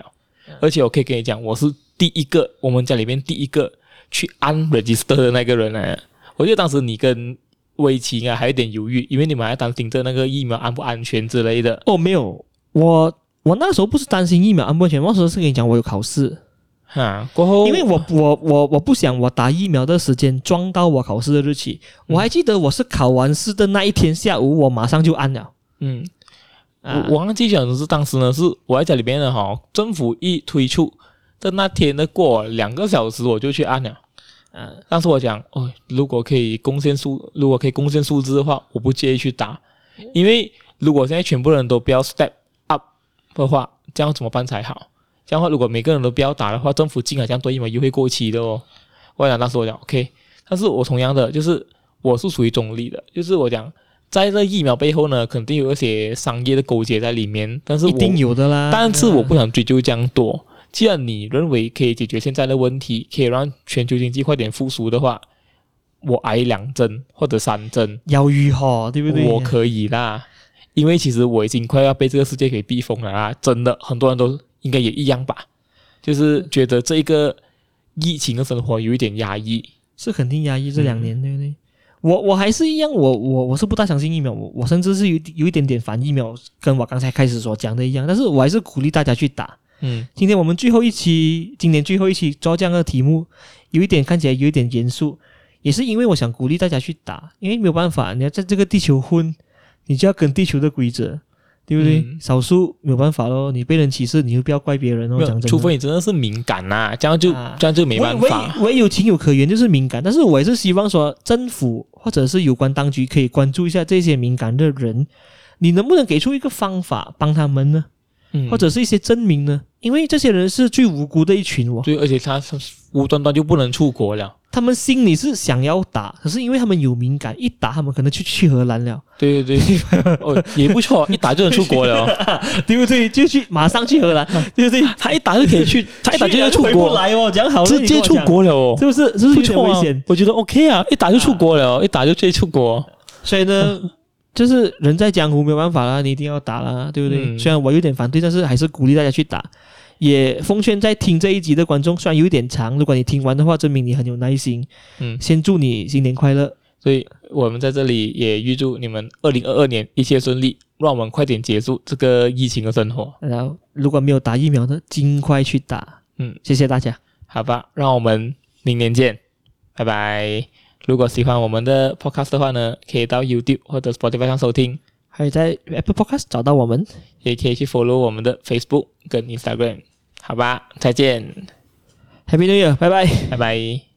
而且我可以跟你讲，我是第一个我们家里面第一个去按 register 的那个人呢。我觉得当时你跟威奇啊还有点犹豫，因为你们还担心着那个疫苗安不安全之类的。哦，没有，我我那时候不是担心疫苗安不安全，我那时候是跟你讲我有考试，哈，过后因为我 [LAUGHS] 我我我不想我打疫苗的时间撞到我考试的日期。我还记得我是考完试的那一天下午，我马上就安了。嗯，啊、我我忘记讲的是当时呢是我在家里面的哈，政府一推出在那天的过两个小时我就去按了。嗯，当时我讲哦，如果可以贡献数，如果可以贡献数字的话，我不介意去打，因为如果现在全部人都不要 step up 的话，这样怎么办才好？这样的话，如果每个人都不要打的话，政府进来这样对疫苗又会过期的哦。我讲当时我讲 OK，但是我同样的就是我是属于中立的，就是我讲在这疫苗背后呢，肯定有一些商业的勾结在里面，但是一定有的啦。但是我不想追究这样多。既然你认为可以解决现在的问题，可以让全球经济快点复苏的话，我挨两针或者三针，要如何？对不对？我可以啦，因为其实我已经快要被这个世界给逼疯了啊！真的，很多人都应该也一样吧，就是觉得这一个疫情的生活有一点压抑，是肯定压抑这两年，对不对？我我还是一样，我我我是不大相信疫苗，我我甚至是有有一点点反疫苗，跟我刚才开始所讲的一样，但是我还是鼓励大家去打。嗯，今天我们最后一期，今年最后一期做这样的题目，有一点看起来有一点严肃，也是因为我想鼓励大家去打，因为没有办法，你要在这个地球混，你就要跟地球的规则，对不对？嗯、少数没有办法咯，你被人歧视，你就不要怪别人哦。讲真，除非你真的是敏感呐、啊，这样就、啊、这样就没办法。唯唯有情有可原，就是敏感，但是我也是希望说，政府或者是有关当局可以关注一下这些敏感的人，你能不能给出一个方法帮他们呢？或者是一些证明呢？因为这些人是最无辜的一群哦。对，而且他是无端端就不能出国了。他们心里是想要打，可是因为他们有敏感，一打他们可能就去荷兰了。对对对，[LAUGHS] 哦，也不错，一打就能出国了，对不对？就去马上去荷兰，对不对？他一打就可以去，[LAUGHS] 他一打就能出国来哦，这样好，直接出国了哦，是不是？是不是有点危险？我觉得 OK 啊，一打就出国了，一打就直接出国。所以呢？就是人在江湖没有办法啦，你一定要打啦，对不对？嗯、虽然我有点反对，但是还是鼓励大家去打。也奉劝在听这一集的观众，虽然有一点长，如果你听完的话，证明你很有耐心。嗯，先祝你新年快乐。所以我们在这里也预祝你们二零二二年一切顺利，让我们快点结束这个疫情的生活。然后如果没有打疫苗的，尽快去打。嗯，谢谢大家。好吧，让我们明年见，拜拜。如果喜欢我们的 podcast 的话呢，可以到 YouTube 或者 Spotify 上收听，还有在 Apple Podcast 找到我们，也可以去 follow 我们的 Facebook 跟 Instagram。好吧，再见，Happy New Year，拜拜，拜拜。